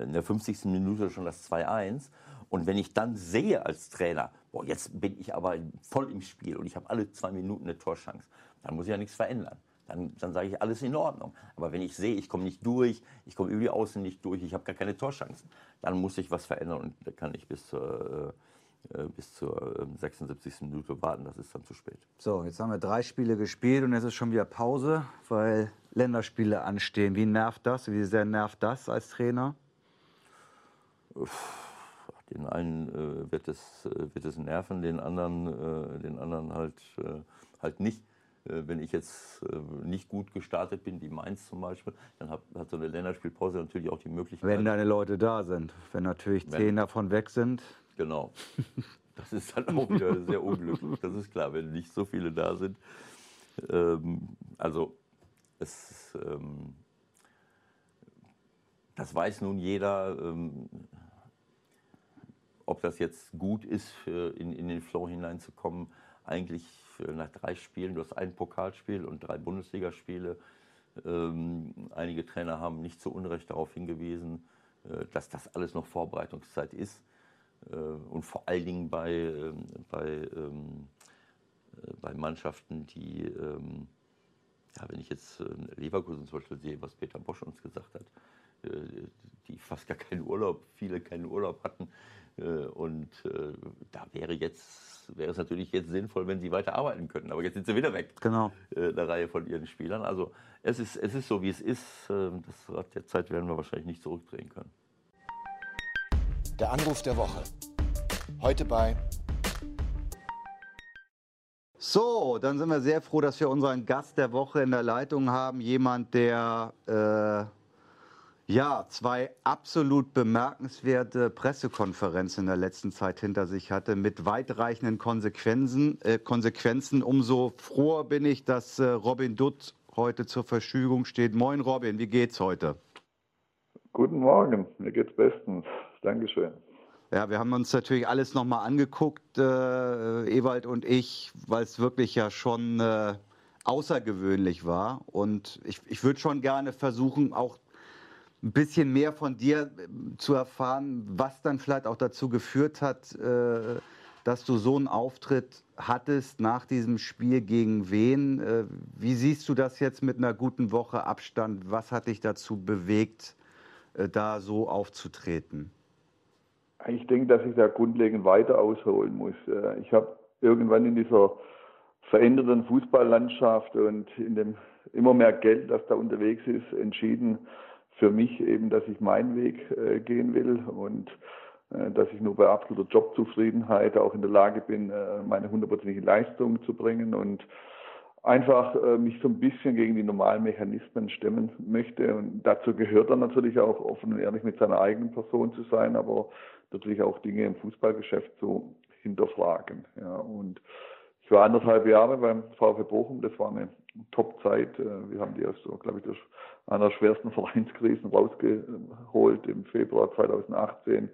in der 50. Minute schon das 2-1. Und wenn ich dann sehe als Trainer, boah, jetzt bin ich aber voll im Spiel und ich habe alle zwei Minuten eine Torschance, dann muss ich ja nichts verändern dann, dann sage ich, alles in Ordnung. Aber wenn ich sehe, ich komme nicht durch, ich komme über die Außen nicht durch, ich habe gar keine Torchancen, dann muss ich was verändern und da kann ich bis zur, äh, äh bis zur 76. Ähm, Minute warten, das ist dann zu spät. So, jetzt haben wir drei Spiele gespielt und jetzt ist schon wieder Pause, weil Länderspiele anstehen. Wie nervt das? Wie sehr nervt das als Trainer? Den einen äh, wird, es, äh, wird es nerven, den anderen, äh, den anderen halt, äh, halt nicht. Äh, wenn ich jetzt äh, nicht gut gestartet bin, wie Mainz zum Beispiel, dann hat, hat so eine Länderspielpause natürlich auch die Möglichkeit. Wenn deine Leute da sind. Wenn natürlich wenn, zehn davon weg sind. Genau. Das ist dann auch wieder sehr unglücklich. Das ist klar, wenn nicht so viele da sind. Ähm, also, es, ähm, das weiß nun jeder. Ähm, ob das jetzt gut ist, in, in den Flow hineinzukommen, eigentlich nach drei Spielen, du hast ein Pokalspiel und drei Bundesligaspiele, Ähm, einige Trainer haben nicht zu Unrecht darauf hingewiesen, äh, dass das alles noch Vorbereitungszeit ist. Äh, und vor allen Dingen bei, ähm, bei, ähm, äh, bei Mannschaften, die, ähm, ja, wenn ich jetzt äh, Leverkusen zum Beispiel sehe, was Peter Bosch uns gesagt hat, äh, die fast gar keinen Urlaub, viele keinen Urlaub hatten. Äh, und da wäre jetzt wäre es natürlich jetzt sinnvoll, wenn sie weiter arbeiten könnten. Aber jetzt sind sie wieder weg. Genau. Eine Reihe von ihren Spielern. Also es ist, es ist so, wie es ist. Das Rad der Zeit werden wir wahrscheinlich nicht zurückdrehen können. Der Anruf der Woche. Heute bei. So, dann sind wir sehr froh, dass wir unseren Gast der Woche in der Leitung haben. Jemand, der äh, ja zwei absolut bemerkenswerte Pressekonferenzen in der letzten Zeit hinter sich hatte, mit weitreichenden Konsequenzen. Äh, Konsequenzen. Umso froher bin ich, dass äh, Robin Dutt heute zur Verfügung steht. Moin Robin, wie geht's heute? Guten Morgen, mir geht's bestens. Dankeschön. Ja, wir haben uns natürlich alles nochmal angeguckt, äh, Ewald und ich, weil es wirklich ja schon äh, außergewöhnlich war. Und ich, ich würde schon gerne versuchen, auch ein bisschen mehr von dir äh, zu erfahren, was dann vielleicht auch dazu geführt hat, äh, dass du so einen Auftritt hattest nach diesem Spiel gegen wen. Äh, wie siehst du das jetzt mit einer guten Woche Abstand? Was hat dich dazu bewegt, da so aufzutreten? Ich denke, dass ich da grundlegend weiter ausholen muss. Ich habe irgendwann in dieser veränderten Fußballlandschaft und in dem immer mehr Geld, das da unterwegs ist, entschieden für mich eben, dass ich meinen Weg äh, gehen will und äh, dass ich nur bei absoluter Jobzufriedenheit auch in der Lage bin, meine hundertprozentige Leistung zu bringen und einfach mich so ein bisschen gegen die normalen Mechanismen stemmen möchte. Und dazu gehört dann natürlich auch offen und ehrlich mit seiner eigenen Person zu sein, aber natürlich auch Dinge im Fußballgeschäft zu hinterfragen. Ja, und war anderthalb Jahre beim VfB Bochum, das war eine Top-Zeit. Äh, wir haben die aus, so, glaube ich, einer schwersten Vereinskrisen rausgeholt im Februar 2018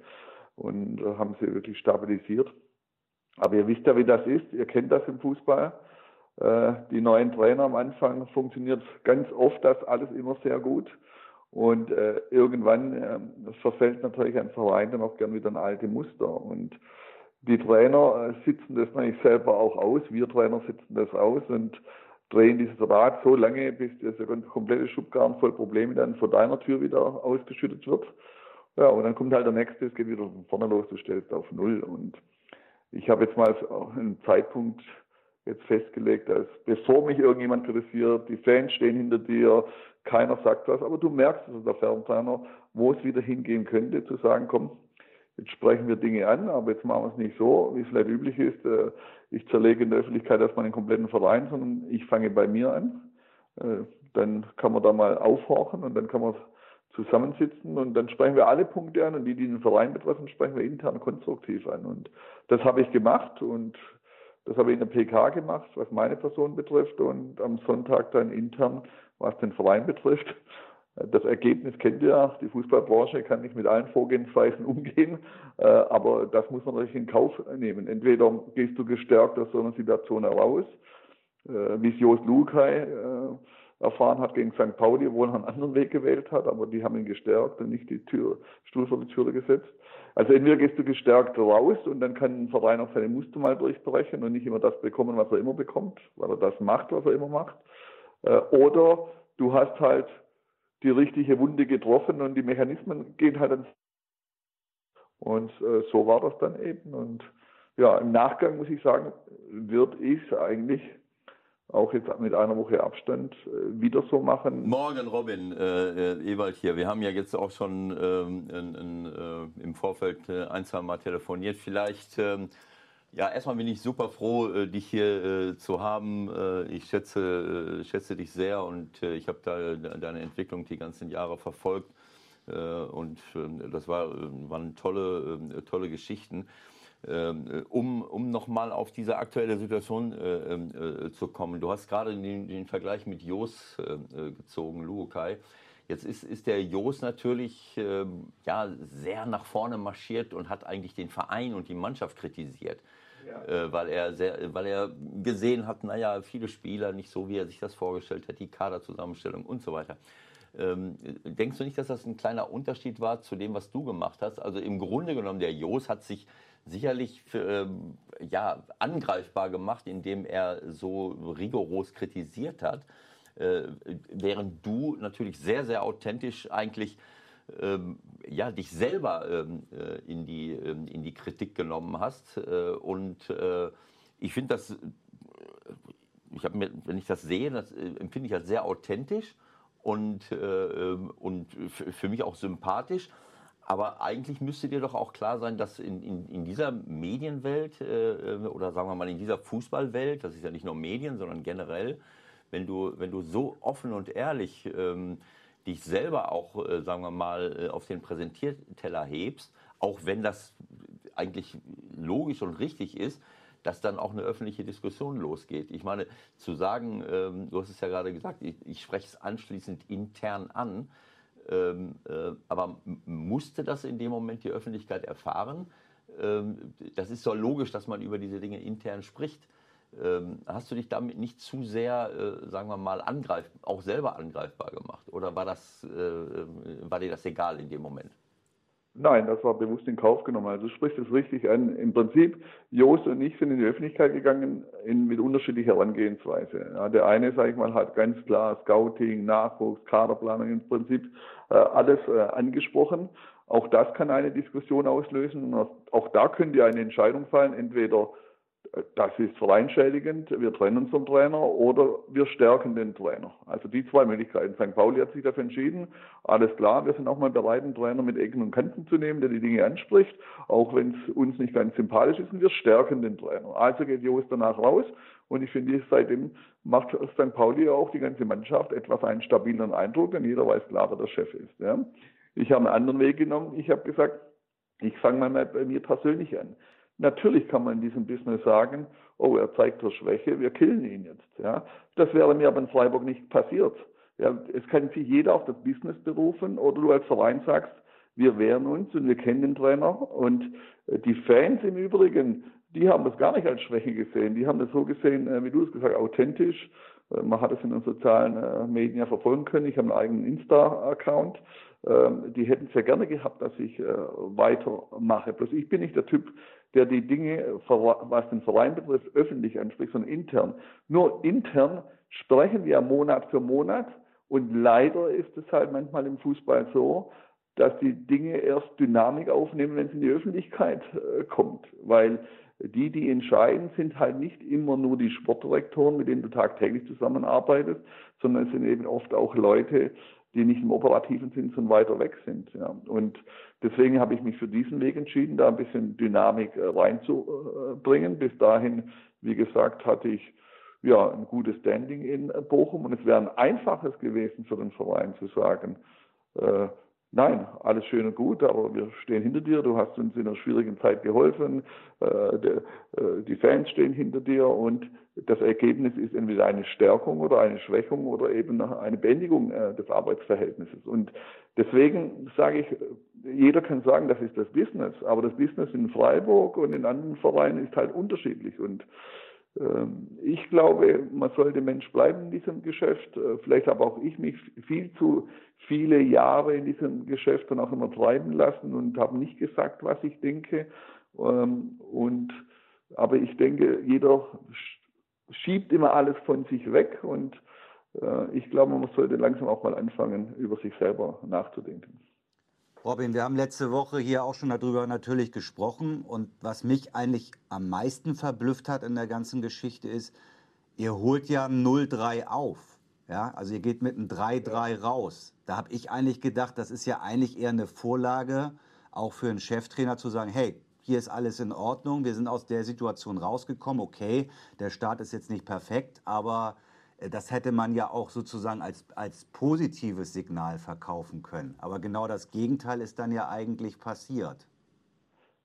und äh, haben sie wirklich stabilisiert. Aber ihr wisst ja, wie das ist. Ihr kennt das im Fußball. Äh, die neuen Trainer am Anfang funktioniert ganz oft das alles immer sehr gut. Und irgendwann verfällt natürlich ein Verein dann auch gern wieder ein alte Muster. Und die Trainer äh, sitzen das natürlich selber auch aus. Wir Trainer sitzen das aus und drehen dieses Rad so lange, bis das komplette Schubgarn voll Probleme dann vor deiner Tür wieder ausgeschüttet wird. Ja, und dann kommt halt der nächste, es geht wieder von vorne los, du stellst auf Null. Und ich habe jetzt mal einen Zeitpunkt jetzt festgelegt, dass bevor mich irgendjemand kritisiert, die Fans stehen hinter dir, keiner sagt was, aber du merkst es der Fernplaner, wo es wieder hingehen könnte, zu sagen, komm, jetzt sprechen wir Dinge an, aber jetzt machen wir es nicht so, wie es vielleicht üblich ist. Äh, ich zerlege in der Öffentlichkeit erstmal den kompletten Verein, sondern ich fange bei mir an. Äh, dann kann man da mal aufhorchen und dann kann man zusammensitzen und dann sprechen wir alle Punkte an und die, die den Verein betreffen, sprechen wir intern konstruktiv an. Und das habe ich gemacht und das habe ich in der PK gemacht, was meine Person betrifft und am Sonntag dann intern was den Verein betrifft. Das Ergebnis kennt ihr, die Fußballbranche kann nicht mit allen Vorgehensweisen umgehen, äh, aber das muss man natürlich in Kauf nehmen. Entweder gehst du gestärkt aus so einer Situation heraus, äh, wie es Jost Lukai äh, erfahren hat gegen St. Pauli, obwohl er einen anderen Weg gewählt hat, aber die haben ihn gestärkt und nicht die Tür, Stuhl vor die Tür gesetzt. Also entweder gehst du gestärkt raus und dann kann ein Verein auch seine Muster mal durchbrechen und nicht immer das bekommen, was er immer bekommt, weil er das macht, was er immer macht. Oder du hast halt die richtige Wunde getroffen und die Mechanismen gehen halt ans. Und äh, so war das dann eben. Und ja, im Nachgang muss ich sagen, würde ich es eigentlich auch jetzt mit einer Woche Abstand äh, wieder so machen. Morgen, Robin, äh, Ewald hier. Wir haben ja jetzt auch schon ähm, in, in, äh, im Vorfeld äh, ein, zwei Mal telefoniert. Vielleicht ähm, ja, erstmal bin ich super froh, äh, dich hier äh, zu haben. Äh, ich schätze, schätze dich sehr und ich habe da deine Entwicklung die ganzen Jahre verfolgt. und das war, waren tolle, tolle Geschichten. um, um nochmal auf diese aktuelle Situation zu kommen. Du hast gerade den, den Vergleich mit Jos gezogen, Luokai. Jetzt ist, ist der Jos natürlich ja, sehr nach vorne marschiert und hat eigentlich den Verein und die Mannschaft kritisiert. Ja. Äh, weil, er sehr, weil er gesehen hat, naja, viele Spieler nicht so, wie er sich das vorgestellt hat, die Kaderzusammenstellung und so weiter. Ähm, denkst du nicht, dass das ein kleiner Unterschied war zu dem, was du gemacht hast? Also im Grunde genommen, der Jos hat sich sicherlich für, ähm, ja, angreifbar gemacht, indem er so rigoros kritisiert hat, äh, während du natürlich sehr, sehr authentisch eigentlich ähm, ja, dich selber ähm, äh, in, die, ähm, in die Kritik genommen hast. Äh, und äh, ich finde das, äh, ich mir, wenn ich das sehe, das äh, empfinde ich als sehr authentisch und, ähm, und für mich auch sympathisch. Aber eigentlich müsste dir doch auch klar sein, dass in, in, in dieser Medienwelt äh, oder sagen wir mal in dieser Fußballwelt, das ist ja nicht nur Medien, sondern generell, wenn du, wenn du so offen und ehrlich ähm, dich selber auch, äh, sagen wir mal, äh, auf den Präsentierteller hebst, auch wenn das eigentlich logisch und richtig ist, dass dann auch eine öffentliche Diskussion losgeht. Ich meine, zu sagen, ähm, du hast es ja gerade gesagt, ich, ich spreche es anschließend intern an, ähm, äh, aber musste das in dem Moment die Öffentlichkeit erfahren? Ähm, das ist doch logisch, dass man über diese Dinge intern spricht. Ähm, hast du dich damit nicht zu sehr, äh, sagen wir mal, angreif auch selber angreifbar gemacht? Oder war, das, äh, war dir das egal in dem Moment? Nein, das war bewusst in Kauf genommen. Also du sprichst es richtig an. Im Prinzip, Jos und ich sind in die Öffentlichkeit gegangen in, mit unterschiedlicher Herangehensweise. Ja, der eine, sage ich mal, hat ganz klar Scouting, Nachwuchs, Kaderplanung im Prinzip äh, alles äh, angesprochen. Auch das kann eine Diskussion auslösen. Auch da könnte eine Entscheidung fallen, entweder das ist vereinschädigend, wir trennen uns Trainer oder wir stärken den Trainer. Also die zwei Möglichkeiten. St. Pauli hat sich dafür entschieden, alles klar, wir sind auch mal bereit, einen Trainer mit Ecken und Kanten zu nehmen, der die Dinge anspricht, auch wenn es uns nicht ganz sympathisch ist und wir stärken den Trainer. Also geht Jos danach raus und ich finde, seitdem macht St. Pauli auch die ganze Mannschaft etwas einen stabileren Eindruck, denn jeder weiß klar, wer der Chef ist. Ja. Ich habe einen anderen Weg genommen. Ich habe gesagt, ich fange mal bei mir persönlich an. Natürlich kann man in diesem Business sagen, oh, er zeigt zur Schwäche, wir killen ihn jetzt. Ja. Das wäre mir aber in Freiburg nicht passiert. Ja, es kann sich jeder auf das Business berufen oder du als Verein sagst, wir wehren uns und wir kennen den Trainer. Und äh, die Fans im Übrigen, die haben das gar nicht als Schwäche gesehen. Die haben das so gesehen, äh, wie du es gesagt hast, authentisch. Äh, man hat es in den sozialen Medien ja verfolgen können. Ich habe einen eigenen Insta-Account. Ähm, die hätten es ja gerne gehabt, dass ich weitermache. Bloß ich bin nicht der Typ, der die Dinge, was den Verein betrifft, öffentlich anspricht, sondern intern. Nur intern sprechen wir Monat für Monat und leider ist es halt manchmal im Fußball so, dass die Dinge erst Dynamik aufnehmen, wenn es in die Öffentlichkeit äh, kommt. Weil die, die entscheiden, sind halt nicht immer nur die Sportdirektoren, mit denen du tagtäglich zusammenarbeitest, sondern es sind eben oft auch Leute, die nicht im operativen Sinn, sondern weiter weg sind. Ja. Und deswegen habe ich mich für diesen Weg entschieden, da ein bisschen Dynamik äh, reinzubringen. Bis dahin, wie gesagt, hatte ich ja ein gutes Standing in Bochum und es wäre ein einfaches gewesen für den Verein zu sagen, äh, Nein, alles schön und gut, aber wir stehen hinter dir. Du hast uns in einer schwierigen Zeit geholfen. Äh, äh, die Fans stehen hinter dir und das Ergebnis ist entweder eine Stärkung oder eine Schwächung oder eben eine Beendigung äh, des Arbeitsverhältnisses. Und deswegen sage ich, jeder kann sagen, das ist das Business, aber das Business in Freiburg und in anderen Vereinen ist halt unterschiedlich. Und ähm, ich glaube, man sollte Mensch bleiben in diesem Geschäft. Vielleicht habe auch ich mich viel zu viele Jahre in diesem Geschäft dann auch immer treiben lassen und habe nicht gesagt, was ich denke. Ähm, und, aber ich denke, jeder schiebt immer alles von sich weg und äh, ich glaube, man sollte langsam auch mal anfangen, über sich selber nachzudenken. Robin, wir haben letzte Woche hier auch schon darüber natürlich gesprochen und was mich eigentlich am meisten verblüfft hat in der ganzen Geschichte ist, ihr holt ja 0-3 auf. Ja, also ihr geht mit einem 3-3 raus. Da habe ich eigentlich gedacht, das ist ja eigentlich eher eine Vorlage, auch für einen Cheftrainer zu sagen, hey, hier ist alles in Ordnung, wir sind aus der Situation rausgekommen, okay, der Start ist jetzt nicht perfekt, aber äh, das hätte man ja auch sozusagen als, als positives Signal verkaufen können. Aber genau das Gegenteil ist dann ja eigentlich passiert.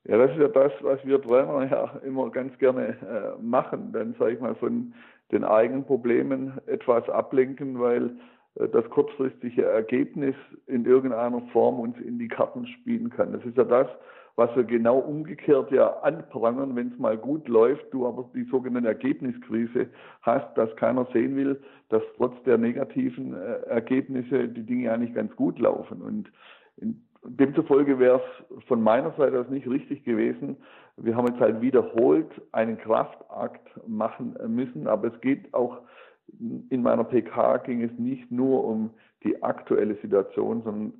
Ja, das ist ja das, was wir Trainer ja immer ganz gerne äh, machen. Dann sage ich mal von den eigenen Problemen etwas ablenken, weil äh, das kurzfristige Ergebnis in irgendeiner Form uns in die Karten spielen kann. Das ist ja das, was wir genau umgekehrt ja anprangern, wenn es mal gut läuft, du aber die sogenannte Ergebniskrise hast, dass keiner sehen will, dass trotz der negativen äh, Ergebnisse die Dinge eigentlich ganz gut laufen. Und in, demzufolge wäre es von meiner Seite aus nicht richtig gewesen. Wir haben jetzt halt wiederholt einen Kraftakt machen müssen, aber es geht auch in meiner PK ging es nicht nur um die aktuelle Situation, sondern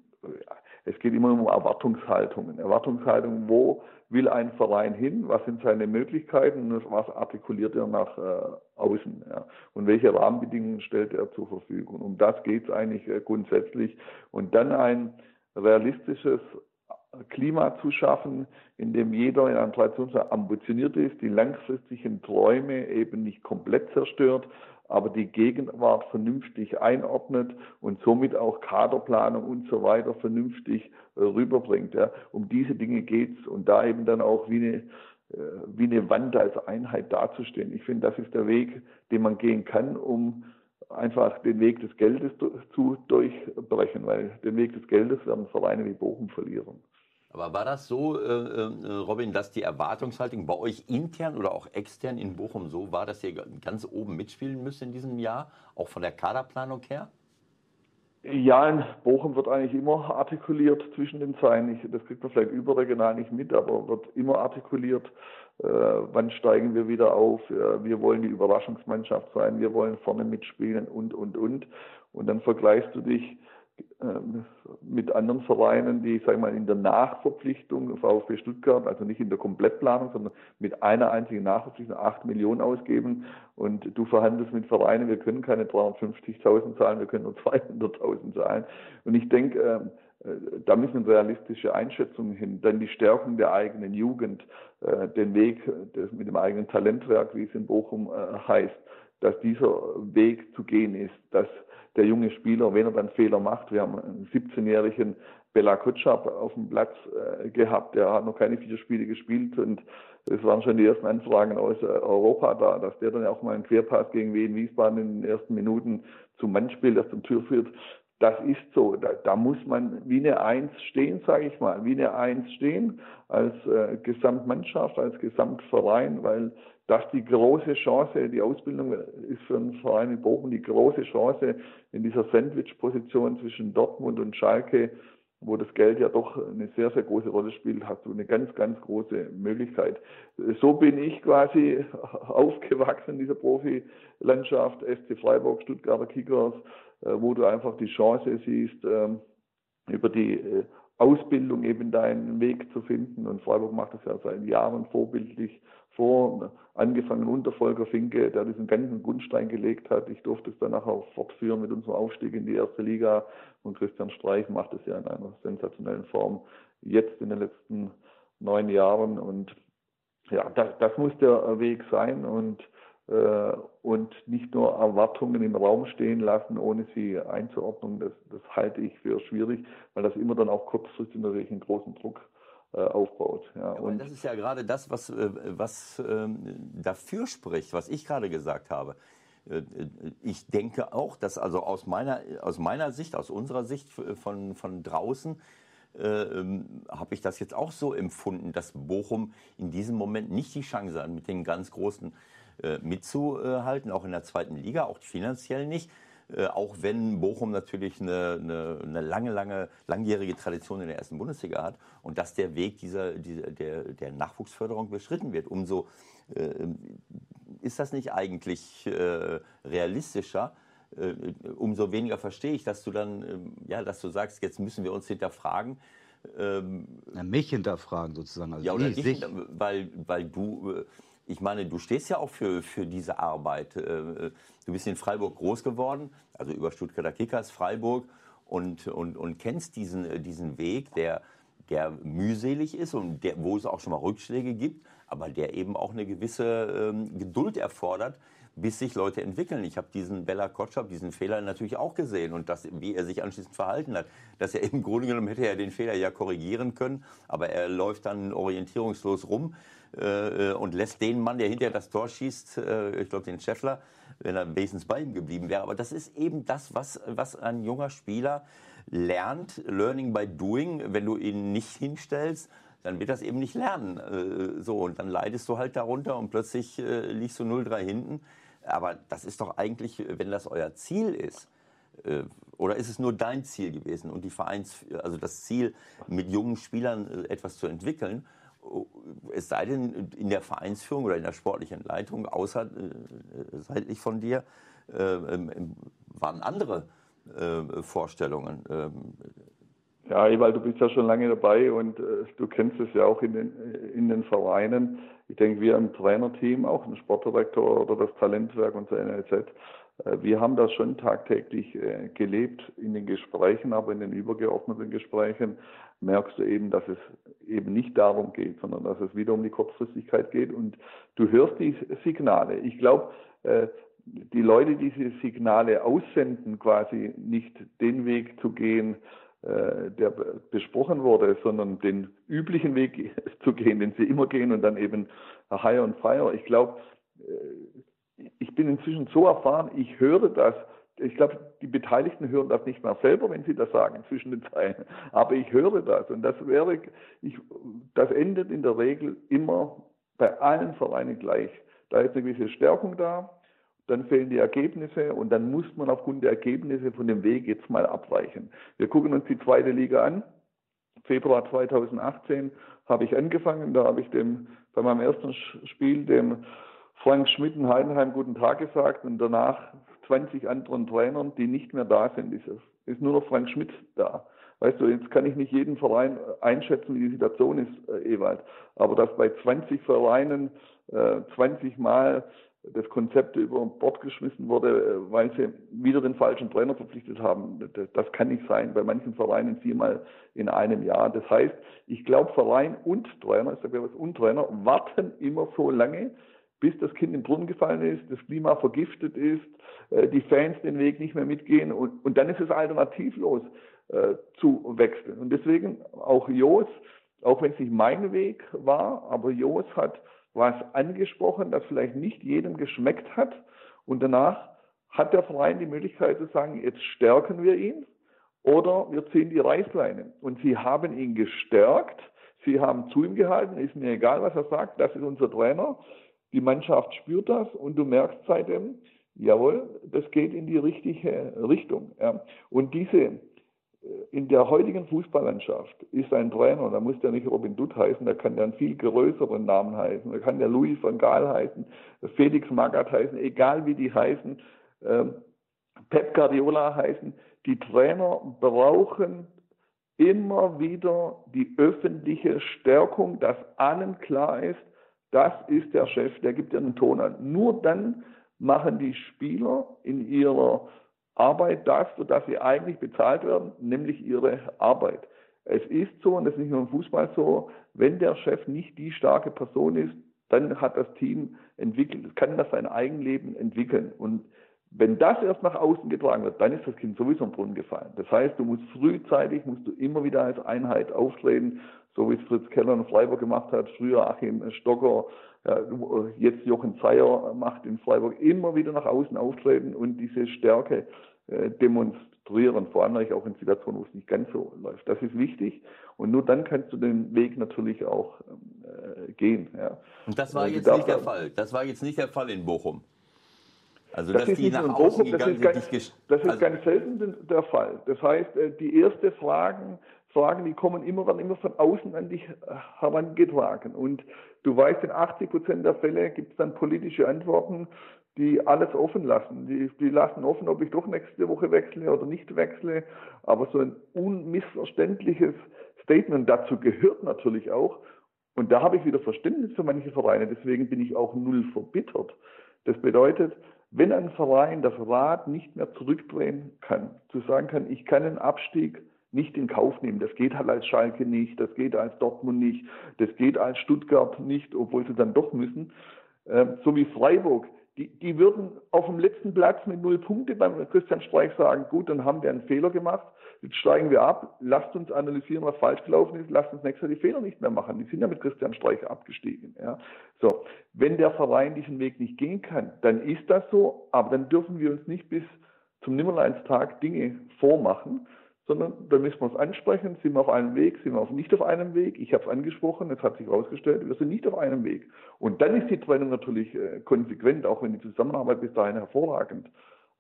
es geht immer um Erwartungshaltungen. Erwartungshaltungen, wo will ein Verein hin, was sind seine Möglichkeiten und was artikuliert er nach äh, außen ja. und welche Rahmenbedingungen stellt er zur Verfügung. Um das geht es eigentlich äh, grundsätzlich. Und dann ein realistisches Klima zu schaffen, in dem jeder in einem Traditionsland ambitioniert ist, die langfristigen Träume eben nicht komplett zerstört, aber die Gegenwart vernünftig einordnet und somit auch Kaderplanung und so weiter vernünftig äh, rüberbringt. Ja. Um diese Dinge geht's und da eben dann auch wie eine, äh, wie eine Wand als Einheit dazustehen. Ich finde, das ist der Weg, den man gehen kann, um einfach den Weg des Geldes zu durchbrechen, weil den Weg des Geldes werden Vereine wie Bochum verlieren. Aber war das so, äh, äh, Robin, dass die Erwartungshaltung bei euch intern oder auch extern in Bochum so war, dass ihr ganz oben mitspielen müsst in diesem Jahr, auch von der Kaderplanung her? Ja, in Bochum wird eigentlich immer artikuliert zwischen den Zeilen. das kriegt man vielleicht überregional nicht mit, aber wird immer artikuliert, äh, wann steigen wir wieder auf, äh, wir wollen die Überraschungsmannschaft sein, wir wollen vorne mitspielen und, und, und. Und dann vergleichst du dich mit anderen Vereinen, die, sag ich mal, in der Nachverpflichtung VfB Stuttgart, also nicht in der Komplettplanung, sondern mit einer einzigen Nachverpflichtung 8 Millionen ausgeben und du verhandelst mit Vereinen, wir können keine 350.000 zahlen, wir können nur 200.000 zahlen. Und ich denke, ähm, äh, da müssen realistische Einschätzungen hin. Dann die Stärkung der eigenen Jugend, äh, den Weg mit dem eigenen Talentwerk, wie es in Bochum äh, heißt, dass dieser Weg zu gehen ist, dass der junge Spieler, wenn er dann Fehler macht, wir haben einen 17-jährigen Bela Kutschap auf dem Platz äh, gehabt, der hat noch keine vier Spiele gespielt und es waren schon die ersten Anfragen aus äh, Europa da, dass der dann auch mal einen Querpass gegen Wien Wiesbaden in den ersten Minuten zum Mann spielt, das zum Tür führt. Das ist so. Da, da muss man wie eine Eins stehen, sage ich mal, wie eine Eins stehen als äh, Gesamtmannschaft, als Gesamtverein, weil das die große Chance, die Ausbildung ist für einen Verein in Bochum die große Chance in dieser Sandwich-Position zwischen Dortmund und Schalke, wo das Geld ja doch eine sehr, sehr große Rolle spielt, hast du eine ganz, ganz große Möglichkeit. So bin ich quasi aufgewachsen in dieser Profilandschaft, SC Freiburg, Stuttgarter Kickers, äh, wo du einfach die Chance siehst, ähm, über die äh, Ausbildung eben deinen Weg zu finden. Und Freiburg macht das ja seit Jahren vorbildlich vor, angefangen unter Volker Finke, der diesen ganzen Grundstein gelegt hat. Ich durfte es dann auch fortführen mit unserem Aufstieg in die erste Liga und Christian Streich macht es ja in einer sensationellen Form jetzt in den letzten neun Jahren und ja, das, das muss der Weg sein und äh, und nicht nur Erwartungen im Raum stehen lassen, ohne sie einzuordnen. Das, das halte ich für schwierig, weil das immer dann auch kurzfristig natürlich einen großen Druck aufbaut. Ja, und das ist ja gerade das, was, äh, was ähm, dafür spricht, was ich gerade gesagt habe. Äh, ich denke auch, dass also aus meiner, aus meiner Sicht, aus unserer Sicht von, von draußen, äh, ähm, habe ich das jetzt auch so empfunden, dass Bochum in diesem Moment nicht die Chance hat, mit den ganz Großen äh, mitzuhalten, auch in der zweiten Liga, auch finanziell nicht. Äh, auch wenn Bochum natürlich eine, eine, eine, lange, lange, langjährige Tradition in der ersten Bundesliga hat und dass der Weg dieser, dieser der, der Nachwuchsförderung beschritten wird. Umso äh, ist das nicht eigentlich äh, realistischer? Äh, umso weniger verstehe ich, dass du dann, ähm, ja, dass du sagst, jetzt müssen wir uns hinterfragen. Ähm, Na, mich hinterfragen sozusagen. Also ja, oder dich, weil, weil du äh, ich meine, du stehst ja auch für, für diese Arbeit. Äh, du bist in Freiburg groß geworden, also über Stuttgarter Kickers, Freiburg, und, und, und kennst diesen, diesen Weg, der, der mühselig ist und der, wo es auch schon mal Rückschläge gibt, aber der eben auch eine gewisse ähm, Geduld erfordert, bis sich Leute entwickeln. Ich habe diesen Bella Kotschap, diesen Fehler natürlich auch gesehen und das, wie er sich anschließend verhalten hat. Dass er im Grunde genommen hätte er den Fehler ja korrigieren können, aber er läuft dann orientierungslos rum. Äh, und lässt den Mann, der hinterher das Tor schießt, äh, ich glaube den Scheffler, wenn er wenigstens bei ihm geblieben wäre. Aber das ist eben das, was, was ein junger Spieler lernt, Learning by Doing, wenn du ihn nicht hinstellst, dann wird das eben nicht lernen. Äh, so, und dann leidest du halt darunter und plötzlich äh, liegst du 0-3 hinten. Aber das ist doch eigentlich, wenn das euer Ziel ist, äh, oder ist es nur dein Ziel gewesen und die Vereins, also das Ziel, mit jungen Spielern etwas zu entwickeln? Es sei denn, in der Vereinsführung oder in der sportlichen Leitung, außer seitlich von dir, äh, ähm, waren andere Vorstellungen. Ja, Ewald, du bist ja schon lange dabei und äh, du kennst es ja auch in den, in den Vereinen. Ich denke, wir im Trainerteam, auch ein Sportdirektor oder das Talentwerk und so NLZ, äh, wir haben das schon tagtäglich äh, gelebt in den Gesprächen, aber in den übergeordneten Gesprächen merkst du eben, dass es eben nicht darum geht, sondern dass es wieder um die Kurzfristigkeit geht und du hörst die Signale. Ich glaube, äh, die Leute, die diese Signale aussenden, quasi nicht den Weg zu gehen, äh, der besprochen wurde, sondern den üblichen Weg zu gehen, den sie immer gehen und dann eben High on Fire. Ich glaube, äh, ich bin inzwischen so erfahren, ich höre das. Ich glaube, die Beteiligten hören das nicht mehr selber, wenn sie das sagen zwischen den Zeilen. Aber ich höre das und das wäre, ich, das endet in der Regel immer bei allen Vereinen gleich. Da ist eine gewisse Stärkung da, dann fehlen die Ergebnisse und dann muss man aufgrund der Ergebnisse von dem Weg jetzt mal abweichen. Wir gucken uns die zweite Liga an. Februar 2018 habe ich angefangen, da habe ich dem bei meinem ersten Spiel dem Frank Schmidt in Heidenheim guten Tag gesagt und danach 20 anderen Trainern, die nicht mehr da sind. Ist, ist nur noch Frank Schmidt da. Weißt du, jetzt kann ich nicht jeden Verein einschätzen, wie die Situation ist, äh, Ewald. Aber dass bei 20 Vereinen äh, 20 Mal das Konzept über Bord geschmissen wurde, äh, weil sie wieder den falschen Trainer verpflichtet haben. Das kann nicht sein. Bei manchen Vereinen viermal in einem Jahr. Das heißt, ich glaube, Verein und Trainer, ich sage was, und Trainer warten immer so lange, bis das Kind im Brunnen gefallen ist, das Klima vergiftet ist, äh, die Fans den Weg nicht mehr mitgehen und, und dann ist es alternativlos äh, zu wechseln. Und deswegen auch Jos, auch wenn es nicht mein Weg war, aber Jos hat was angesprochen, das vielleicht nicht jedem geschmeckt hat. Und danach hat der Verein die Möglichkeit zu sagen, jetzt stärken wir ihn oder wir ziehen die Reißleine. Und sie haben ihn gestärkt, sie haben zu ihm gehalten, ist mir egal, was er sagt, das ist unser Trainer. Die Mannschaft spürt das und du merkst seitdem, jawohl, das geht in die richtige Richtung. Und diese in der heutigen Fußballlandschaft ist ein Trainer, da muss der nicht Robin Dutt heißen, da kann der einen viel größeren Namen heißen, da kann der Louis van Gaal heißen, Felix Magath heißen, egal wie die heißen, ähm, Pep Guardiola heißen. Die Trainer brauchen immer wieder die öffentliche Stärkung, dass allen klar ist, das ist der Chef, der gibt ja einen Ton an. Nur dann machen die Spieler in ihrer Arbeit das, für das sie eigentlich bezahlt werden, nämlich ihre Arbeit. Es ist so, und das ist nicht nur im Fußball so, wenn der Chef nicht die starke Person ist, dann hat das Team entwickelt, kann das sein Eigenleben entwickeln. Und wenn das erst nach außen getragen wird, dann ist das Kind sowieso im Brunnen gefallen. Das heißt, du musst frühzeitig, musst du immer wieder als Einheit auftreten, so wie es Fritz Keller in Freiburg gemacht hat, früher Achim Stocker, ja, jetzt Jochen Zeyer macht in Freiburg immer wieder nach außen auftreten und diese Stärke äh, demonstrieren, vor allem auch in Situationen, wo es nicht ganz so läuft. Das ist wichtig und nur dann kannst du den Weg natürlich auch äh, gehen. Ja. Und das war äh, jetzt nicht der Fall. Das war jetzt nicht der Fall in Bochum. Also, das dass die nach außen Bochum, das ist, ganz, das ist also, ganz selten der Fall. Das heißt, äh, die erste Fragen, Fragen, die kommen immer, werden immer von außen an dich herangetragen. Und du weißt, in 80 Prozent der Fälle gibt es dann politische Antworten, die alles offen lassen. Die, die lassen offen, ob ich doch nächste Woche wechsle oder nicht wechsle. Aber so ein unmissverständliches Statement dazu gehört natürlich auch. Und da habe ich wieder Verständnis für manche Vereine. Deswegen bin ich auch null verbittert. Das bedeutet, wenn ein Verein das Rad nicht mehr zurückdrehen kann, zu sagen kann, ich kann einen Abstieg nicht in Kauf nehmen. Das geht halt als Schalke nicht, das geht als Dortmund nicht, das geht als Stuttgart nicht, obwohl sie dann doch müssen. Ähm, so wie Freiburg die, die würden auf dem letzten Platz mit null Punkte beim Christian Streich sagen, gut, dann haben wir einen Fehler gemacht, jetzt steigen wir ab, lasst uns analysieren, was falsch gelaufen ist, lasst uns nächstes Jahr die Fehler nicht mehr machen. Die sind ja mit Christian Streich abgestiegen. Ja. So, wenn der Verein diesen Weg nicht gehen kann, dann ist das so, aber dann dürfen wir uns nicht bis zum Nimmerleinstag Dinge vormachen, sondern da müssen wir es ansprechen, sind wir auf einem Weg, sind wir auf, nicht auf einem Weg. Ich habe es angesprochen, es hat sich herausgestellt, wir sind nicht auf einem Weg. Und dann ist die Trennung natürlich äh, konsequent, auch wenn die Zusammenarbeit bis dahin hervorragend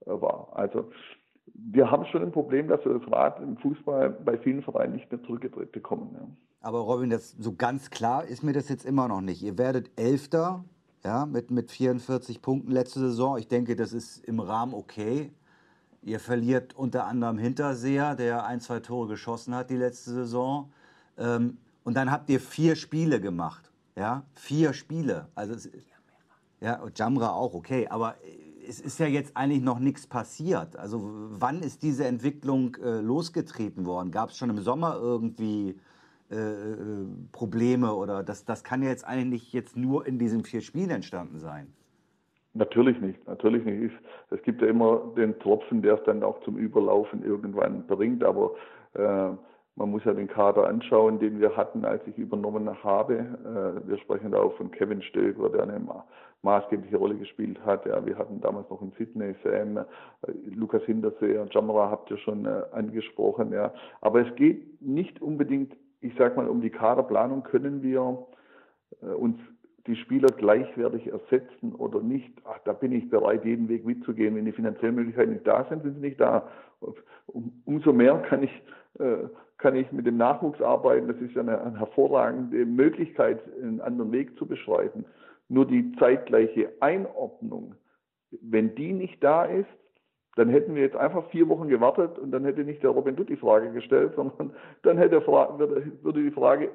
äh, war. Also wir haben schon ein Problem, dass wir das Rad im Fußball bei vielen Vereinen nicht mehr zurückgedreht bekommen. Ja. Aber Robin, das so ganz klar ist mir das jetzt immer noch nicht. Ihr werdet Elfter, ja, mit, mit 44 Punkten letzte Saison. Ich denke, das ist im Rahmen okay. Ihr verliert unter anderem Hinterseher, der ein, zwei Tore geschossen hat die letzte Saison. Ähm, und dann habt ihr vier Spiele gemacht. Ja, vier Spiele. Also, es, ja, und Jamra auch, okay. Aber es ist ja jetzt eigentlich noch nichts passiert. Also, wann ist diese Entwicklung äh, losgetreten worden? Gab es schon im Sommer irgendwie äh, äh, Probleme oder das, das kann ja jetzt eigentlich nicht jetzt nur in diesen vier Spielen entstanden sein? Natürlich nicht, natürlich nicht. Es gibt ja immer den Tropfen, der es dann auch zum Überlaufen irgendwann bringt, aber äh, man muss ja den Kader anschauen, den wir hatten, als ich übernommen habe. Äh, wir sprechen da auch von Kevin Stöger, der eine maßgebliche Rolle gespielt hat. Ja, wir hatten damals noch in Sydney Sam, äh, Lukas Hinterseher, Jamara habt ihr schon äh, angesprochen. Ja. Aber es geht nicht unbedingt, ich sag mal, um die Kaderplanung können wir äh, uns die Spieler gleichwertig ersetzen oder nicht, ach, da bin ich bereit, jeden Weg mitzugehen. Wenn die finanziellen Möglichkeiten nicht da sind, sind sie nicht da. Um, umso mehr kann ich, äh, kann ich mit dem Nachwuchs arbeiten. Das ist ja eine, eine hervorragende Möglichkeit, einen anderen Weg zu beschreiten. Nur die zeitgleiche Einordnung, wenn die nicht da ist, dann hätten wir jetzt einfach vier Wochen gewartet und dann hätte nicht der Robin Dutt die Frage gestellt, sondern dann hätte, würde die Frage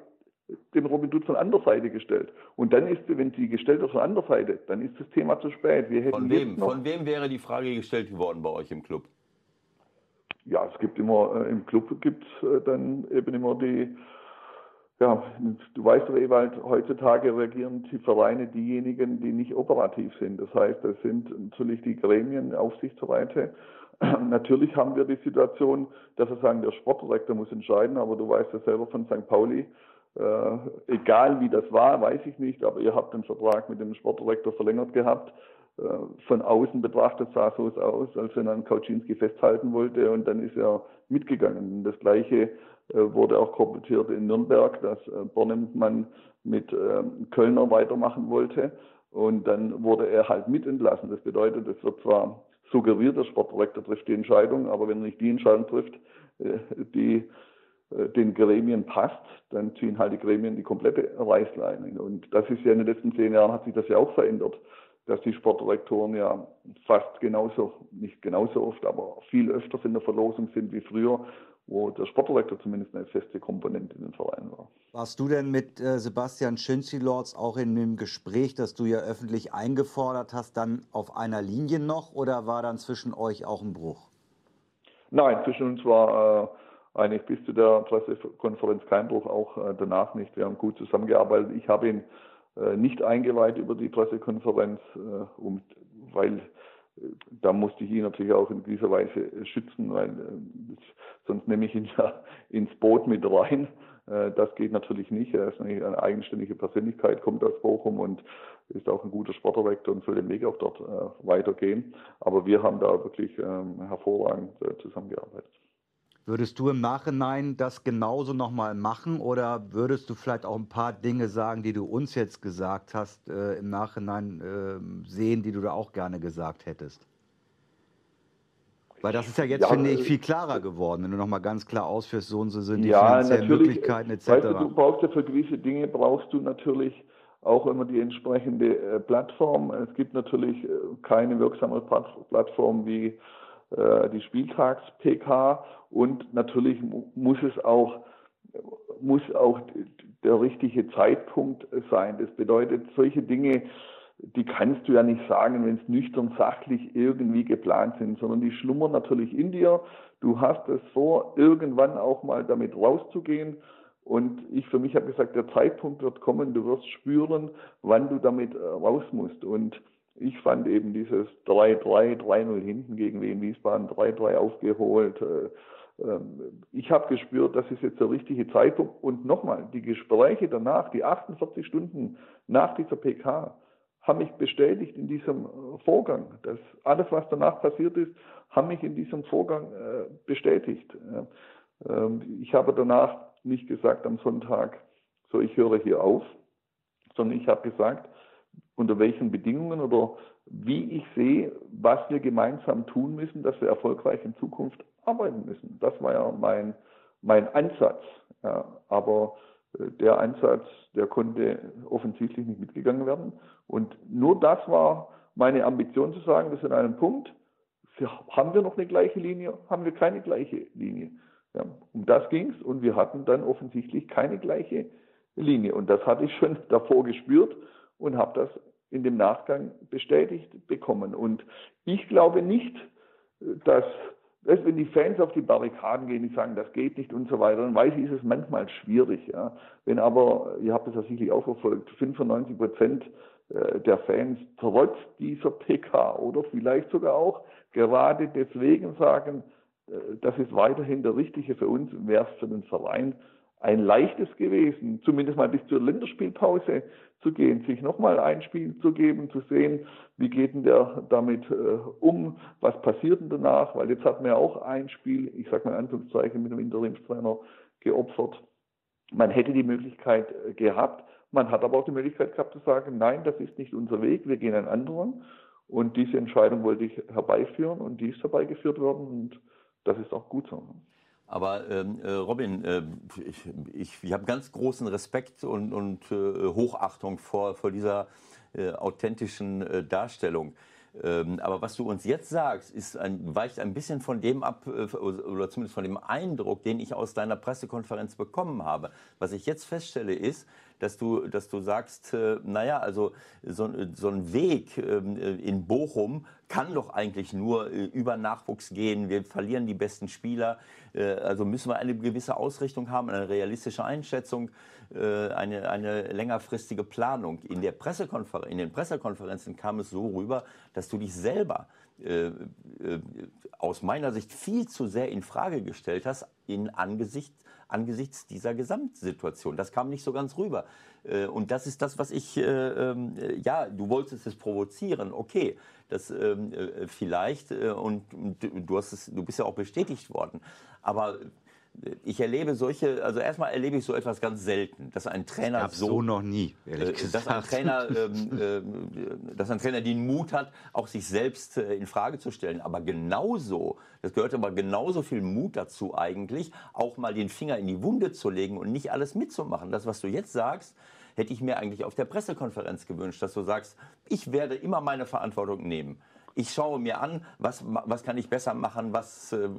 den Robin Dutt von anderer Seite gestellt. Und dann ist, wenn sie gestellt wird von anderer Seite, dann ist das Thema zu spät. Wir von, wem, von wem wäre die Frage gestellt worden bei euch im Club? Ja, es gibt immer, äh, im Club gibt es äh, dann eben immer die, ja, du weißt doch, Ewald, heutzutage reagieren die Vereine diejenigen, die nicht operativ sind. Das heißt, das sind natürlich die Gremien, Aufsichtsräte. Natürlich haben wir die Situation, dass wir sagen, der Sportdirektor muss entscheiden, aber du weißt ja selber von St. Pauli, äh, egal wie das war, weiß ich nicht, aber ihr habt den Vertrag mit dem Sportdirektor verlängert gehabt. Äh, von außen betrachtet sah es so aus, als wenn er an Kauczynski festhalten wollte und dann ist er mitgegangen. Das Gleiche äh, wurde auch kommentiert in Nürnberg, dass äh, Bornemann mit äh, Kölner weitermachen wollte und dann wurde er halt mit entlassen. Das bedeutet, es wird zwar suggeriert, der Sportdirektor trifft die Entscheidung, aber wenn er nicht die Entscheidung trifft, äh, die den Gremien passt, dann ziehen halt die Gremien die komplette Reißleine. Und das ist ja in den letzten zehn Jahren hat sich das ja auch verändert, dass die Sportdirektoren ja fast genauso, nicht genauso oft, aber viel öfters in der Verlosung sind wie früher, wo der Sportdirektor zumindest eine feste Komponente in den Vereinen war. Warst du denn mit äh, Sebastian Schünzi-Lords auch in dem Gespräch, das du ja öffentlich eingefordert hast, dann auf einer Linie noch oder war dann zwischen euch auch ein Bruch? Nein, zwischen uns war äh, eigentlich bis zu der Pressekonferenz kein Bruch, auch äh, danach nicht. Wir haben gut zusammengearbeitet. Ich habe ihn äh, nicht eingeweiht über die Pressekonferenz, äh, weil da musste ich ihn natürlich auch in dieser Weise schützen, weil sonst nehme ich ihn ja ins Boot mit rein. Das geht natürlich nicht. Er ist eine eigenständige Persönlichkeit, kommt aus Bochum und ist auch ein guter Sportdirektor und soll den Weg auch dort weitergehen. Aber wir haben da wirklich ähm, hervorragend zusammengearbeitet. Würdest du im Nachhinein das genauso nochmal machen oder würdest du vielleicht auch ein paar Dinge sagen, die du uns jetzt gesagt hast, äh, im Nachhinein äh, sehen, die du da auch gerne gesagt hättest? Weil das ist ja jetzt, ja, finde ich, äh, viel klarer geworden, wenn du nochmal ganz klar ausführst, so und so sind die ja, finanziellen Möglichkeiten etc. Weißt du, du brauchst ja für gewisse Dinge, brauchst du natürlich auch immer die entsprechende äh, Plattform. Es gibt natürlich äh, keine wirksame Plattform wie äh, die Spieltags-PK und natürlich muss es auch, muss auch der richtige Zeitpunkt sein. Das bedeutet, solche Dinge, die kannst du ja nicht sagen, wenn es nüchtern sachlich irgendwie geplant sind, sondern die schlummern natürlich in dir. Du hast es vor, irgendwann auch mal damit rauszugehen. Und ich für mich habe gesagt, der Zeitpunkt wird kommen, du wirst spüren, wann du damit äh, raus musst. Und ich fand eben dieses 3-3, 3-0 hinten gegen Wien Wiesbaden, 3-3 aufgeholt. Äh, ähm, ich habe gespürt, das ist jetzt der richtige Zeitpunkt. Und nochmal, die Gespräche danach, die 48 Stunden nach dieser PK, haben mich bestätigt in diesem äh, Vorgang. Das alles, was danach passiert ist, haben mich in diesem Vorgang äh, bestätigt. Ähm, ich habe danach nicht gesagt am Sonntag, so ich höre hier auf, sondern ich habe gesagt, unter welchen Bedingungen oder wie ich sehe, was wir gemeinsam tun müssen, dass wir erfolgreich in Zukunft arbeiten müssen. Das war ja mein, mein Ansatz. Ja, aber äh, der Ansatz, der konnte offensichtlich nicht mitgegangen werden. Und nur das war meine Ambition zu sagen, sind an einem Punkt, haben wir noch eine gleiche Linie, haben wir keine gleiche Linie. Ja, um das ging es und wir hatten dann offensichtlich keine gleiche Linie. Und das hatte ich schon davor gespürt und habe das in dem Nachgang bestätigt bekommen. Und ich glaube nicht, dass, wenn die Fans auf die Barrikaden gehen, die sagen, das geht nicht und so weiter, dann weiß ich, ist es manchmal schwierig. Ja. Wenn aber, ihr habt es ja sicherlich auch verfolgt, 95 Prozent äh, der Fans trotz dieser PK oder vielleicht sogar auch gerade deswegen sagen, äh, das ist weiterhin der richtige für uns, wäre es für den Verein ein leichtes gewesen, zumindest mal bis zur Länderspielpause zu gehen, sich nochmal ein Spiel zu geben, zu sehen, wie geht denn der damit äh, um, was passiert denn danach, weil jetzt hat man ja auch ein Spiel, ich sage mal Anführungszeichen, mit einem Interimstrainer geopfert. Man hätte die Möglichkeit äh, gehabt, man hat aber auch die Möglichkeit gehabt zu sagen, nein, das ist nicht unser Weg, wir gehen einen anderen. Und diese Entscheidung wollte ich herbeiführen und die ist herbeigeführt worden und das ist auch gut so. Aber ähm, äh, Robin, äh, ich, ich, ich habe ganz großen Respekt und, und äh, Hochachtung vor, vor dieser äh, authentischen äh, Darstellung. Ähm, aber was du uns jetzt sagst, ist ein, weicht ein bisschen von dem ab, äh, oder zumindest von dem Eindruck, den ich aus deiner Pressekonferenz bekommen habe. Was ich jetzt feststelle, ist, dass du, dass du sagst, äh, naja, also so, so ein Weg ähm, äh, in Bochum kann doch eigentlich nur äh, über Nachwuchs gehen. Wir verlieren die besten Spieler. Äh, also müssen wir eine gewisse Ausrichtung haben, eine realistische Einschätzung, äh, eine, eine längerfristige Planung. In, der Pressekonfer in den Pressekonferenzen kam es so rüber, dass du dich selber äh, äh, aus meiner Sicht viel zu sehr in Frage gestellt hast in Angesicht angesichts dieser Gesamtsituation. Das kam nicht so ganz rüber. Äh, und das ist das, was ich, äh, ähm, ja, du wolltest es provozieren, okay, das ähm, äh, vielleicht, und du, hast es, du bist ja auch bestätigt worden. Aber ich erlebe solche, also erstmal erlebe ich so etwas ganz selten, dass ein Trainer das so, so noch nie, ehrlich gesagt. dass ein Trainer, ähm, äh, dass ein Trainer den Mut hat, auch sich selbst äh, in Frage zu stellen. Aber genauso, das gehört aber genauso viel Mut dazu eigentlich, auch mal den Finger in die Wunde zu legen und nicht alles mitzumachen. Das, was du jetzt sagst, hätte ich mir eigentlich auf der Pressekonferenz gewünscht, dass du sagst, ich werde immer meine Verantwortung nehmen. Ich schaue mir an, was, was kann ich besser machen, was, äh,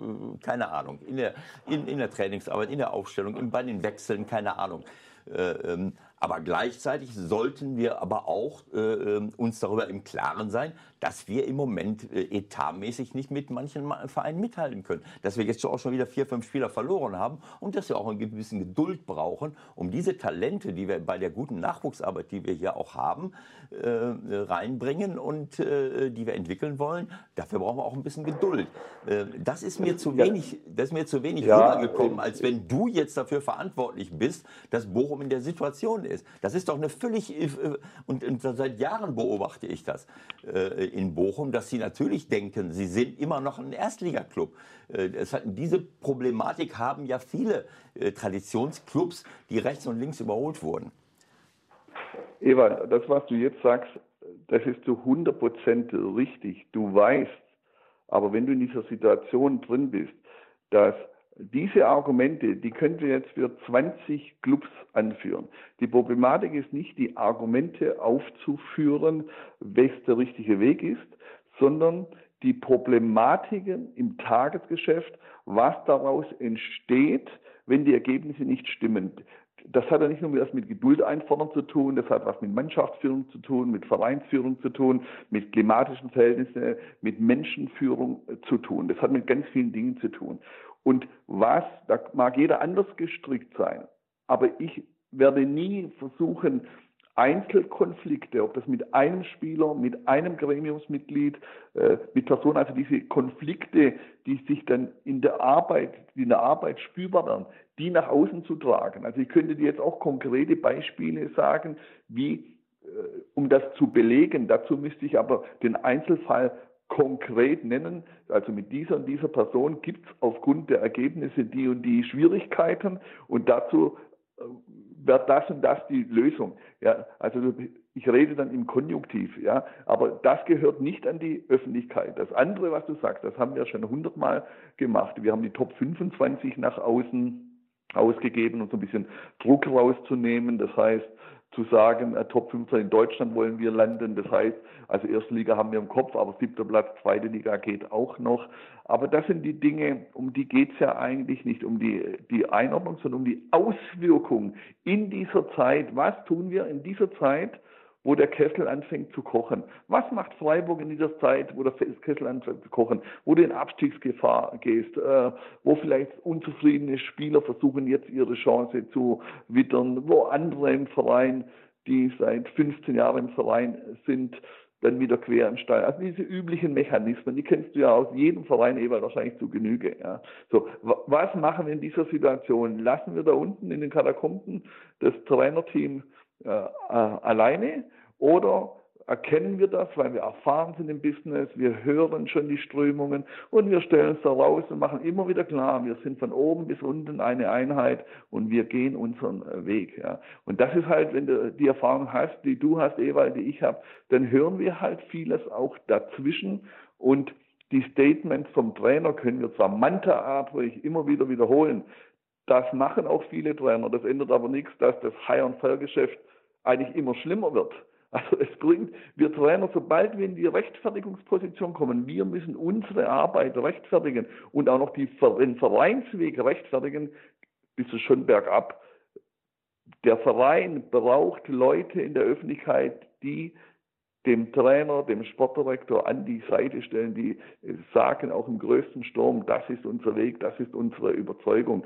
keine Ahnung, in der, in, in der Trainingsarbeit, in der Aufstellung, in, bei den Wechseln, keine Ahnung. Äh, ähm, aber gleichzeitig sollten wir aber auch äh, ähm, uns darüber im Klaren sein, dass wir im Moment äh, etatmäßig nicht mit manchen Vereinen mithalten können. Dass wir jetzt auch schon wieder vier, fünf Spieler verloren haben und dass wir auch ein bisschen Geduld brauchen, um diese Talente, die wir bei der guten Nachwuchsarbeit, die wir hier auch haben, äh, reinbringen und äh, die wir entwickeln wollen. Dafür brauchen wir auch ein bisschen Geduld. Äh, das ist mir zu wenig, das ist mir zu wenig ja, rübergekommen, als wenn du jetzt dafür verantwortlich bist, dass Bochum in der Situation ist. Das ist doch eine völlig, äh, und, und seit Jahren beobachte ich das äh, in Bochum, dass sie natürlich denken, sie sind immer noch ein Erstligaklub. Äh, hat, diese Problematik haben ja viele Traditionsclubs, die rechts und links überholt wurden. Eva, das, was du jetzt sagst, das ist zu 100 Prozent richtig. Du weißt, aber wenn du in dieser Situation drin bist, dass diese Argumente, die können wir jetzt für 20 Clubs anführen. Die Problematik ist nicht, die Argumente aufzuführen, welches der richtige Weg ist, sondern die Problematiken im Tagesgeschäft, was daraus entsteht, wenn die Ergebnisse nicht stimmen. Das hat ja nicht nur was mit Geduld einfordern zu tun, das hat was mit Mannschaftsführung zu tun, mit Vereinsführung zu tun, mit klimatischen Verhältnissen, mit Menschenführung zu tun. Das hat mit ganz vielen Dingen zu tun. Und was, da mag jeder anders gestrickt sein, aber ich werde nie versuchen, Einzelkonflikte, ob das mit einem Spieler, mit einem Gremiumsmitglied, äh, mit Personen, also diese Konflikte, die sich dann in der Arbeit, die in der Arbeit spürbar werden, die nach außen zu tragen. Also ich könnte dir jetzt auch konkrete Beispiele sagen, wie, äh, um das zu belegen, dazu müsste ich aber den Einzelfall konkret nennen, also mit dieser und dieser Person gibt es aufgrund der Ergebnisse die und die Schwierigkeiten und dazu äh, wird das und das die Lösung. Ja, also ich rede dann im Konjunktiv, ja, aber das gehört nicht an die Öffentlichkeit. Das andere, was du sagst, das haben wir schon hundertmal gemacht. Wir haben die Top 25 nach außen ausgegeben, um so ein bisschen Druck rauszunehmen. Das heißt, zu sagen, äh, Top 15 in Deutschland wollen wir landen. Das heißt, also erste Liga haben wir im Kopf, aber siebter Platz, zweite Liga geht auch noch. Aber das sind die Dinge, um die geht's ja eigentlich nicht, um die, die Einordnung, sondern um die Auswirkung in dieser Zeit. Was tun wir in dieser Zeit, wo der Kessel anfängt zu kochen. Was macht Freiburg in dieser Zeit, wo der Kessel anfängt zu kochen, wo du in Abstiegsgefahr gehst, äh, wo vielleicht unzufriedene Spieler versuchen jetzt ihre Chance zu wittern, wo andere im Verein, die seit 15 Jahren im Verein sind, dann wieder quer im Stall. Also diese üblichen Mechanismen, die kennst du ja aus jedem Verein Ewald wahrscheinlich zu Genüge. Ja. So, was machen wir in dieser Situation? Lassen wir da unten in den Katakomben das Trainerteam äh, äh, alleine oder erkennen wir das, weil wir erfahren sind im Business, wir hören schon die Strömungen und wir stellen es da raus und machen immer wieder klar, wir sind von oben bis unten eine Einheit und wir gehen unseren äh, Weg. Ja. Und das ist halt, wenn du die Erfahrung hast, die du hast, Ewald, die ich habe, dann hören wir halt vieles auch dazwischen und die Statements vom Trainer können wir zwar mantraartig immer wieder wiederholen, das machen auch viele Trainer. Das ändert aber nichts, dass das High-on-Fire-Geschäft eigentlich immer schlimmer wird. Also es bringt, wir Trainer, sobald wir in die Rechtfertigungsposition kommen, wir müssen unsere Arbeit rechtfertigen und auch noch die, den Vereinsweg rechtfertigen, bist du schon bergab. Der Verein braucht Leute in der Öffentlichkeit, die dem Trainer, dem Sportdirektor an die Seite stellen, die sagen auch im größten Sturm, das ist unser Weg, das ist unsere Überzeugung.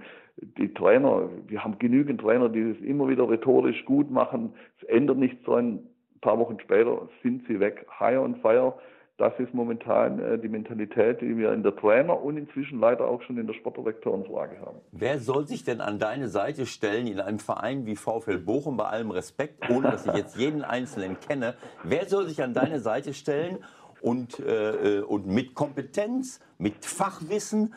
Die Trainer, wir haben genügend Trainer, die das immer wieder rhetorisch gut machen. Es ändert nichts dran. Ein paar Wochen später sind sie weg. High on fire. Das ist momentan äh, die Mentalität, die wir in der Trainer- und inzwischen leider auch schon in der Sportdirektorenfrage haben. Wer soll sich denn an deine Seite stellen in einem Verein wie VfL Bochum, bei allem Respekt, ohne dass ich jetzt jeden Einzelnen kenne? Wer soll sich an deine Seite stellen und, äh, äh und mit Kompetenz, mit Fachwissen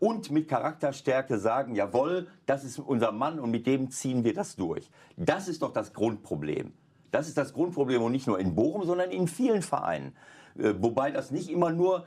und mit Charakterstärke sagen, jawohl, das ist unser Mann und mit dem ziehen wir das durch? Das ist doch das Grundproblem. Das ist das Grundproblem und nicht nur in Bochum, sondern in vielen Vereinen. Äh, wobei das nicht immer nur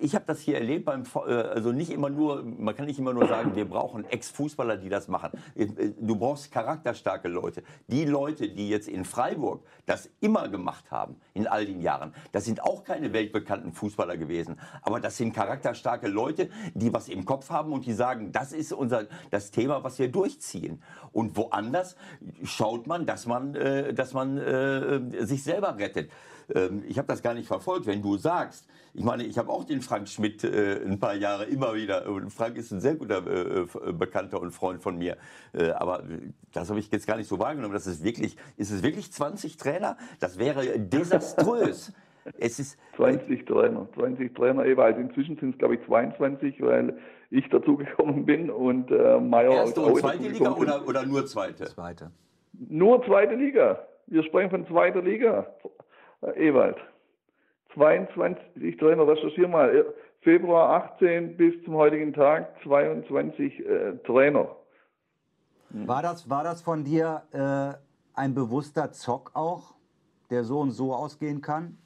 ich habe das hier erlebt beim, äh, also nicht immer nur, man kann nicht immer nur sagen, wir brauchen Ex-Fußballer, die das machen. Äh, du brauchst charakterstarke Leute. Die Leute, die jetzt in Freiburg das immer gemacht haben, in all den Jahren, das sind auch keine weltbekannten Fußballer gewesen. Aber das sind charakterstarke Leute, die was im Kopf haben und die sagen, das ist unser, das Thema, was wir durchziehen. Und woanders schaut man, dass man, dass man äh, sich selber rettet. Ähm, ich habe das gar nicht verfolgt. Wenn du sagst, ich meine, ich habe auch den Frank Schmidt äh, ein paar Jahre immer wieder. Und Frank ist ein sehr guter äh, äh Bekannter und Freund von mir. Äh, aber das habe ich jetzt gar nicht so wahrgenommen. Das ist wirklich, ist es wirklich 20 Trainer? Das wäre desaströs. Es ist 20 Trainer, 20 Trainer jeweils. Inzwischen sind es glaube ich 22, weil ich dazugekommen bin und äh, Meier Erste und zweite Liga oder, oder nur zweite? Zweite. Nur zweite Liga. Wir sprechen von zweiter Liga. Äh, Ewald. 22, ich Trainer, recherchiere mal, äh, Februar 18 bis zum heutigen Tag 22 äh, Trainer. War das, war das von dir äh, ein bewusster Zock auch, der so und so ausgehen kann?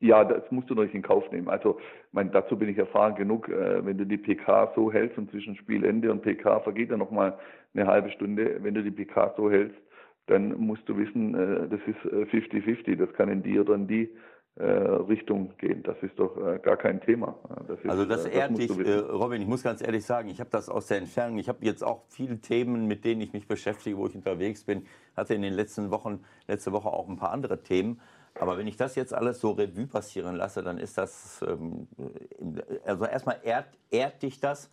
Ja, das musst du natürlich in Kauf nehmen. Also, mein, dazu bin ich erfahren genug. Äh, wenn du die PK so hältst und zwischen Spielende und PK vergeht ja noch mal eine halbe Stunde. Wenn du die PK so hältst, dann musst du wissen, äh, das ist 50-50. Äh, das kann in dir dann die äh, Richtung gehen. Das ist doch gar kein Thema. Das ist, also das, das ehrt dich, Robin. Ich muss ganz ehrlich sagen, ich habe das aus der Entfernung. Ich habe jetzt auch viele Themen, mit denen ich mich beschäftige, wo ich unterwegs bin. Hatte in den letzten Wochen, letzte Woche auch ein paar andere Themen. Aber wenn ich das jetzt alles so Revue passieren lasse, dann ist das, ähm, also erstmal ehrt, ehrt dich das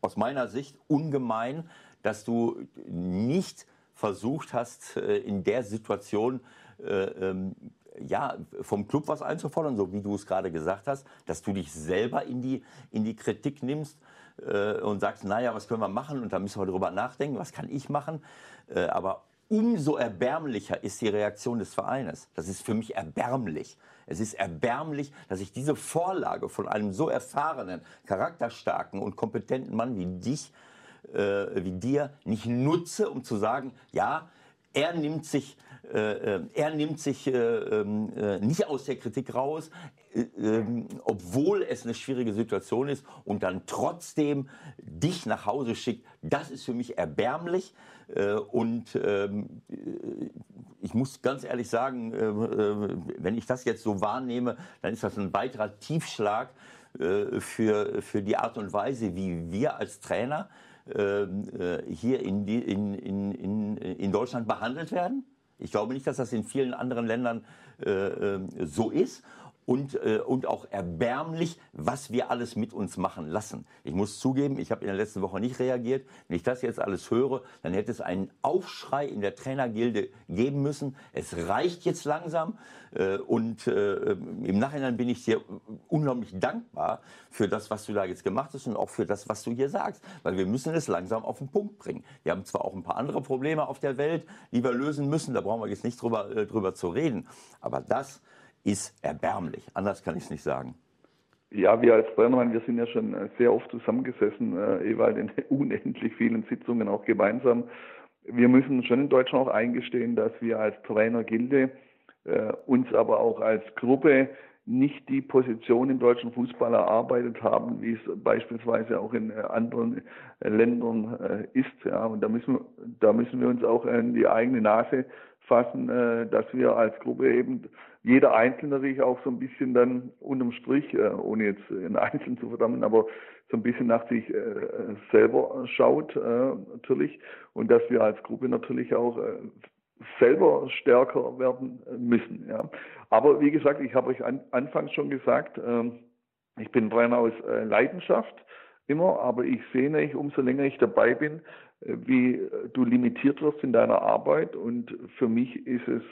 aus meiner Sicht ungemein, dass du nicht versucht hast, äh, in der Situation äh, ähm, ja, vom Club was einzufordern, so wie du es gerade gesagt hast, dass du dich selber in die, in die Kritik nimmst äh, und sagst, naja, was können wir machen und da müssen wir darüber nachdenken, was kann ich machen. Aber umso erbärmlicher ist die Reaktion des Vereines. Das ist für mich erbärmlich. Es ist erbärmlich, dass ich diese Vorlage von einem so erfahrenen, charakterstarken und kompetenten Mann wie dich, äh, wie dir, nicht nutze, um zu sagen, ja, er nimmt sich, äh, äh er nimmt sich äh, ähm, äh, nicht aus der Kritik raus, äh, ähm, obwohl es eine schwierige Situation ist und dann trotzdem dich nach Hause schickt. Das ist für mich erbärmlich. Und ähm, ich muss ganz ehrlich sagen, wenn ich das jetzt so wahrnehme, dann ist das ein weiterer Tiefschlag für, für die Art und Weise, wie wir als Trainer hier in, in, in, in Deutschland behandelt werden. Ich glaube nicht, dass das in vielen anderen Ländern so ist und, äh, und auch erbärmlich, was wir alles mit uns machen lassen. Ich muss zugeben, ich habe in der letzten Woche nicht reagiert. Wenn ich das jetzt alles höre, dann hätte es einen Aufschrei in der Trainergilde geben müssen. Es reicht jetzt langsam. Äh, und äh, im Nachhinein bin ich dir unglaublich dankbar für das, was du da jetzt gemacht hast und auch für das, was du hier sagst. Weil wir müssen es langsam auf den Punkt bringen. Wir haben zwar auch ein paar andere Probleme auf der Welt, die wir lösen müssen. Da brauchen wir jetzt nicht drüber, äh, drüber zu reden. Aber das ist erbärmlich. Anders kann ich es nicht sagen. Ja, wir als Trainer, wir sind ja schon äh, sehr oft zusammengesessen, äh, Ewald in unendlich vielen Sitzungen auch gemeinsam. Wir müssen schon in Deutschland auch eingestehen, dass wir als Trainergilde äh, uns aber auch als Gruppe nicht die Position im deutschen Fußball erarbeitet haben, wie es beispielsweise auch in äh, anderen Ländern ist. Ja, und da müssen, da müssen wir uns auch in die eigene Nase fassen, dass wir als Gruppe eben jeder Einzelne natürlich auch so ein bisschen dann unterm Strich, äh, ohne jetzt in Einzelnen zu verdammen, aber so ein bisschen nach sich äh, selber schaut äh, natürlich und dass wir als Gruppe natürlich auch äh, selber stärker werden müssen. Ja. Aber wie gesagt, ich habe euch an, anfangs schon gesagt, äh, ich bin Trainer aus äh, Leidenschaft immer, aber ich sehe nicht, umso länger ich dabei bin, äh, wie du limitiert wirst in deiner Arbeit und für mich ist es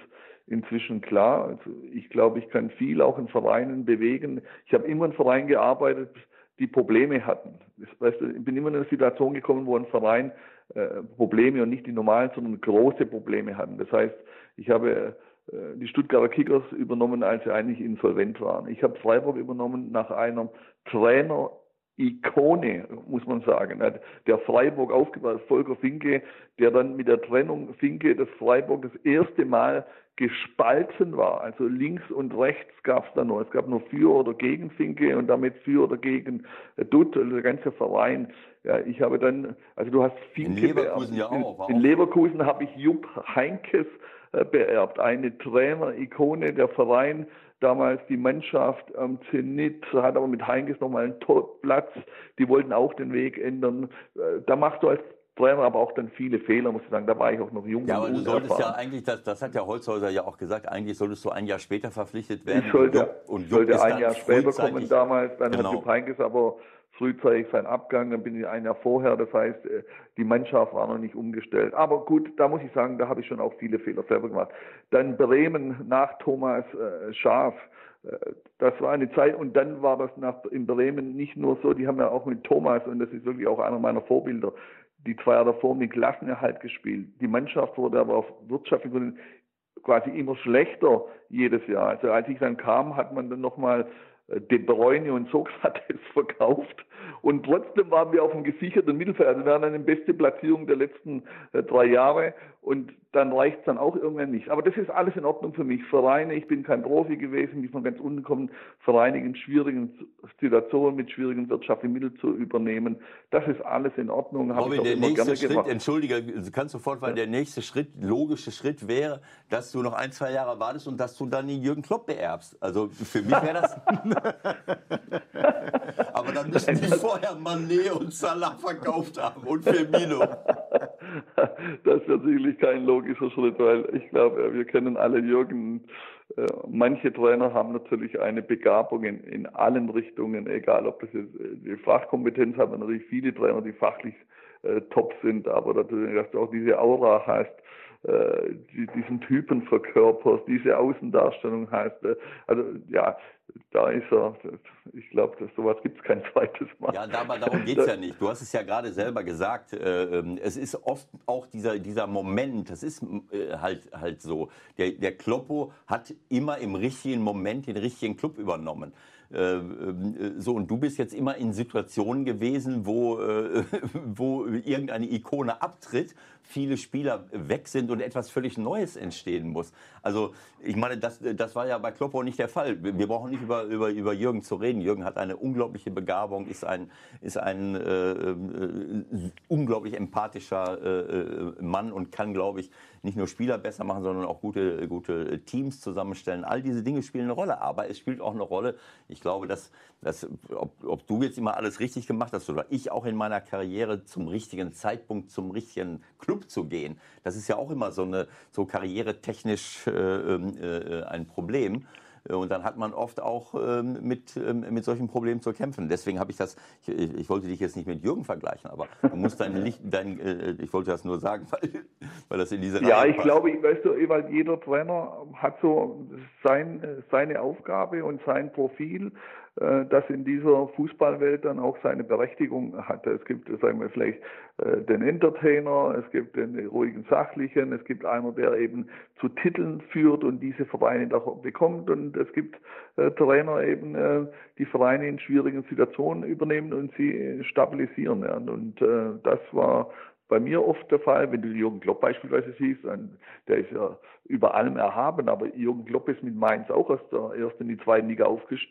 inzwischen klar. Also ich glaube, ich kann viel auch in Vereinen bewegen. Ich habe immer in Vereinen gearbeitet, die Probleme hatten. Ich bin immer in eine Situation gekommen, wo ein Verein äh, Probleme und nicht die normalen, sondern große Probleme hatten. Das heißt, ich habe äh, die Stuttgarter Kickers übernommen, als sie eigentlich insolvent waren. Ich habe Freiburg übernommen nach einer Trainer Ikone, muss man sagen. Der Freiburg aufgebaut, Volker Finke, der dann mit der Trennung Finke das Freiburg das erste Mal gespalten war. Also links und rechts gab es da nur. Es gab nur für oder gegen Finke und damit für oder gegen Dutt, also der ganze Verein. Ja, ich habe dann, also du hast Finke in Leverkusen beerbt. ja auch. In, in Leverkusen habe ich Jupp Heinkes äh, beerbt, eine Trainer-Ikone der Verein damals die Mannschaft am Zenit, hat aber mit Heinkes nochmal einen Top-Platz. Die wollten auch den Weg ändern. Äh, da machst du als Trainer aber auch dann viele Fehler, muss ich sagen. Da war ich auch noch jung. Ja, aber du solltest ja eigentlich, das, das hat der Holzhäuser ja auch gesagt, eigentlich solltest du ein Jahr später verpflichtet werden. Ich sollte, und Jupp, sollte ein Jahr später kommen damals. Dann genau. hat Jupp Heinkes aber frühzeitig seinen Abgang, dann bin ich ein Jahr vorher, das heißt, äh, die Mannschaft war noch nicht umgestellt. Aber gut, da muss ich sagen, da habe ich schon auch viele Fehler selber gemacht. Dann Bremen nach Thomas äh, Schaf, äh, das war eine Zeit und dann war das nach, in Bremen nicht nur so, die haben ja auch mit Thomas, und das ist wirklich auch einer meiner Vorbilder, die zwei Jahre davor mit Klassenerhalt gespielt. Die Mannschaft wurde aber auf wirtschaftlichen Gründen quasi immer schlechter jedes Jahr. Also als ich dann kam, hat man dann nochmal äh, De Bruyne und Sokrates verkauft und trotzdem waren wir auf dem gesicherten Mittelfeld. Also wir hatten eine beste Platzierung der letzten äh, drei Jahre und dann reicht es dann auch irgendwann nicht. Aber das ist alles in Ordnung für mich. Vereine, ich bin kein Profi gewesen, die von ganz unten kommen, Vereine in schwierigen Situationen mit schwierigen wirtschaftlichen Mitteln zu übernehmen, das ist alles in Ordnung. Aber der nächste Schritt, gemacht. entschuldige, kannst sofort, weil ja. der nächste Schritt, logische Schritt wäre, dass du noch ein, zwei Jahre wartest und dass du dann den Jürgen Klopp beerbst. Also für mich wäre das... Aber dann müssen die vorher Mané und Salah verkauft haben und Firmino. das wird sicherlich kein logischer Schritt, weil ich glaube, wir kennen alle Jürgen. Äh, manche Trainer haben natürlich eine Begabung in, in allen Richtungen, egal ob das jetzt äh, die Fachkompetenz hat, natürlich viele Trainer, die fachlich äh, top sind, aber natürlich, auch diese Aura hast, äh, diesen Typen verkörperst, diese Außendarstellung hast. Äh, also ja, da ist er. Ich glaube, sowas gibt es kein zweites Mal. Ja, aber darum geht es ja nicht. Du hast es ja gerade selber gesagt. Äh, ähm, es ist oft auch dieser, dieser Moment, das ist äh, halt, halt so. Der, der Kloppo hat immer im richtigen Moment den richtigen Club übernommen. Äh, ähm, so, und du bist jetzt immer in Situationen gewesen, wo, äh, wo irgendeine Ikone abtritt, viele Spieler weg sind und etwas völlig Neues entstehen muss. Also ich meine, das, das war ja bei Kloppo nicht der Fall. Wir brauchen nicht über, über, über Jürgen zu reden. Jürgen hat eine unglaubliche Begabung, ist ein, ist ein äh, äh, unglaublich empathischer äh, Mann und kann, glaube ich, nicht nur Spieler besser machen, sondern auch gute, gute Teams zusammenstellen. All diese Dinge spielen eine Rolle. Aber es spielt auch eine Rolle, ich glaube, dass, dass ob, ob du jetzt immer alles richtig gemacht hast oder ich auch in meiner Karriere zum richtigen Zeitpunkt, zum richtigen Club zu gehen, das ist ja auch immer so eine so karrieretechnisch äh, ähm, äh, ein Problem. Äh, und dann hat man oft auch ähm, mit, ähm, mit solchen Problemen zu kämpfen. Deswegen habe ich das, ich, ich, wollte dich jetzt nicht mit Jürgen vergleichen, aber du musst dein Licht, dein, äh, ich wollte das nur sagen, weil, weil das in diese Ja, Reihe ich passt. glaube, weißt du, weil jeder Trainer hat so sein, seine Aufgabe und sein Profil äh, das in dieser Fußballwelt dann auch seine Berechtigung hatte. Es gibt, sagen wir vielleicht, äh, den Entertainer, es gibt den ruhigen Sachlichen, es gibt einer, der eben zu Titeln führt und diese Vereine doch bekommt und es gibt äh, Trainer eben, die Vereine in schwierigen Situationen übernehmen und sie stabilisieren. Und das war bei mir oft der Fall, wenn du Jürgen Klopp beispielsweise siehst, der ist ja über allem erhaben, aber Jürgen Klopp ist mit Mainz auch aus der ersten in die zweite Liga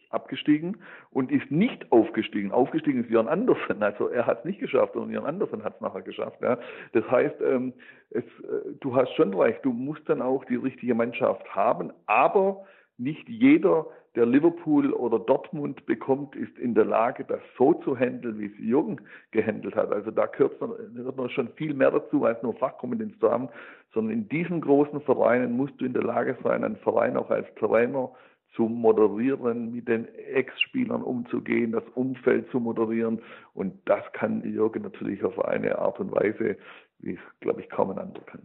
abgestiegen und ist nicht aufgestiegen. Aufgestiegen ist Jörn Andersen, also er hat es nicht geschafft, sondern Jörn Andersen hat es nachher geschafft. Ja. Das heißt, ähm, es, äh, du hast schon recht, du musst dann auch die richtige Mannschaft haben, aber nicht jeder der Liverpool oder Dortmund bekommt, ist in der Lage, das so zu handeln, wie es Jürgen gehandelt hat. Also da gehört noch schon viel mehr dazu, als nur Fachkompetenz zu haben, sondern in diesen großen Vereinen musst du in der Lage sein, einen Verein auch als Trainer zu moderieren, mit den Ex-Spielern umzugehen, das Umfeld zu moderieren. Und das kann Jürgen natürlich auf eine Art und Weise, wie es, glaube ich, kaum ein anderer kann.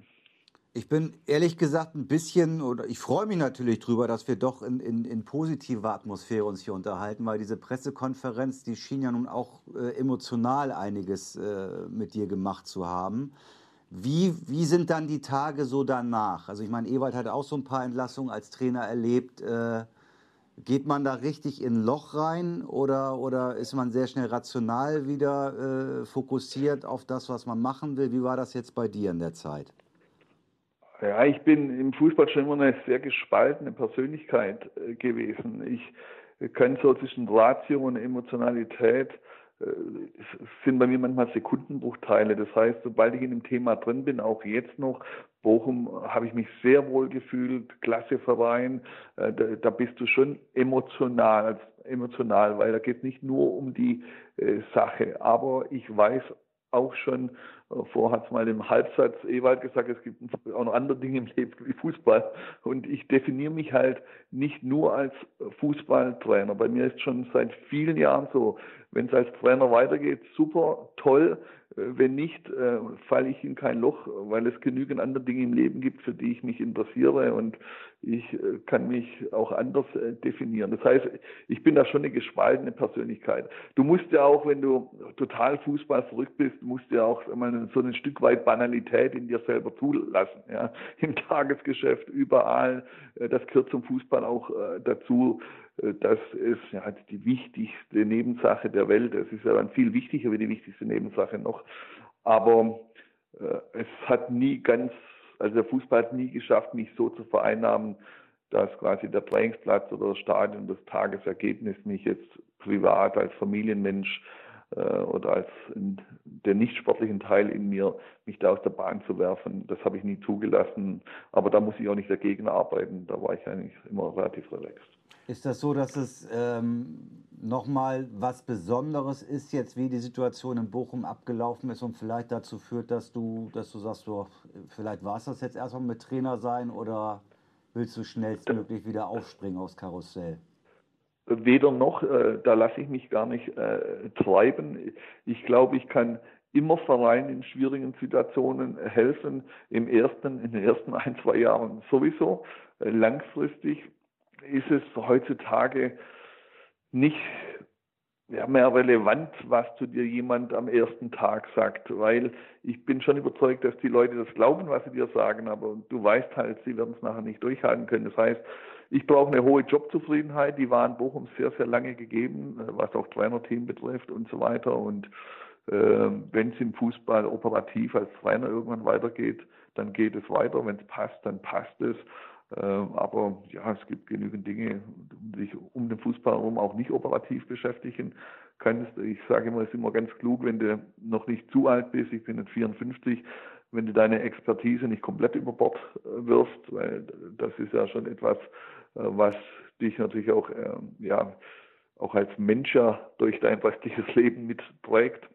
Ich bin ehrlich gesagt ein bisschen, oder ich freue mich natürlich drüber, dass wir doch in, in, in positiver Atmosphäre uns hier unterhalten, weil diese Pressekonferenz, die schien ja nun auch äh, emotional einiges äh, mit dir gemacht zu haben. Wie, wie sind dann die Tage so danach? Also ich meine, Ewald hat auch so ein paar Entlassungen als Trainer erlebt. Äh, geht man da richtig in ein Loch rein oder, oder ist man sehr schnell rational wieder äh, fokussiert auf das, was man machen will? Wie war das jetzt bei dir in der Zeit? Ja, ich bin im Fußball schon immer eine sehr gespaltene Persönlichkeit äh, gewesen. Ich kann so zwischen Ratio und Emotionalität äh, sind bei mir manchmal Sekundenbruchteile. Das heißt, sobald ich in dem Thema drin bin, auch jetzt noch, Bochum habe ich mich sehr wohl gefühlt, klasse Verein, äh, da, da bist du schon emotional, emotional, weil da geht es nicht nur um die äh, Sache. Aber ich weiß auch schon, vor hat es mal im Halbsatz Ewald gesagt, es gibt auch noch andere Dinge im Leben wie Fußball. Und ich definiere mich halt nicht nur als Fußballtrainer. Bei mir ist schon seit vielen Jahren so, wenn es als Trainer weitergeht, super, toll. Wenn nicht, äh, falle ich in kein Loch, weil es genügend andere Dinge im Leben gibt, für die ich mich interessiere und ich äh, kann mich auch anders äh, definieren. Das heißt, ich bin da schon eine gespaltene Persönlichkeit. Du musst ja auch, wenn du total Fußball verrückt bist, musst du ja auch mal so ein Stück weit Banalität in dir selber zulassen. Ja? Im Tagesgeschäft, überall. Das gehört zum Fußball auch dazu. Das ist ja die wichtigste Nebensache der Welt. Es ist ja dann viel wichtiger wie die wichtigste Nebensache noch. Aber äh, es hat nie ganz, also der Fußball hat nie geschafft, mich so zu vereinnahmen, dass quasi der Trainingsplatz oder das Stadion das Tagesergebnis mich jetzt privat als Familienmensch äh, oder als in, der nicht sportlichen Teil in mir, mich da aus der Bahn zu werfen. Das habe ich nie zugelassen. Aber da muss ich auch nicht dagegen arbeiten. Da war ich eigentlich immer relativ relaxed. Ist das so, dass es ähm, nochmal was Besonderes ist, jetzt wie die Situation in Bochum abgelaufen ist und vielleicht dazu führt, dass du, dass du sagst, so, vielleicht war es das jetzt erstmal mit Trainer sein oder willst du schnellstmöglich wieder aufspringen aufs Karussell? Weder noch, äh, da lasse ich mich gar nicht äh, treiben. Ich glaube, ich kann immer Vereinen in schwierigen Situationen helfen. Im ersten, in den ersten ein, zwei Jahren sowieso. Langfristig ist es heutzutage nicht ja, mehr relevant, was zu dir jemand am ersten Tag sagt, weil ich bin schon überzeugt, dass die Leute das glauben, was sie dir sagen, aber du weißt halt, sie werden es nachher nicht durchhalten können. Das heißt, ich brauche eine hohe Jobzufriedenheit, die war in Bochum sehr, sehr lange gegeben, was auch Trainerteam betrifft und so weiter. Und äh, wenn es im Fußball operativ als Trainer irgendwann weitergeht, dann geht es weiter. Wenn es passt, dann passt es. Ähm, aber ja, es gibt genügend Dinge, die sich um den Fußball herum auch nicht operativ beschäftigen kannst. Ich sage immer, es ist immer ganz klug, wenn du noch nicht zu alt bist, ich bin jetzt 54, wenn du deine Expertise nicht komplett über Bord äh, wirfst, weil das ist ja schon etwas, äh, was dich natürlich auch, ähm, ja, auch als Mensch ja durch dein restliches Leben mitprägt.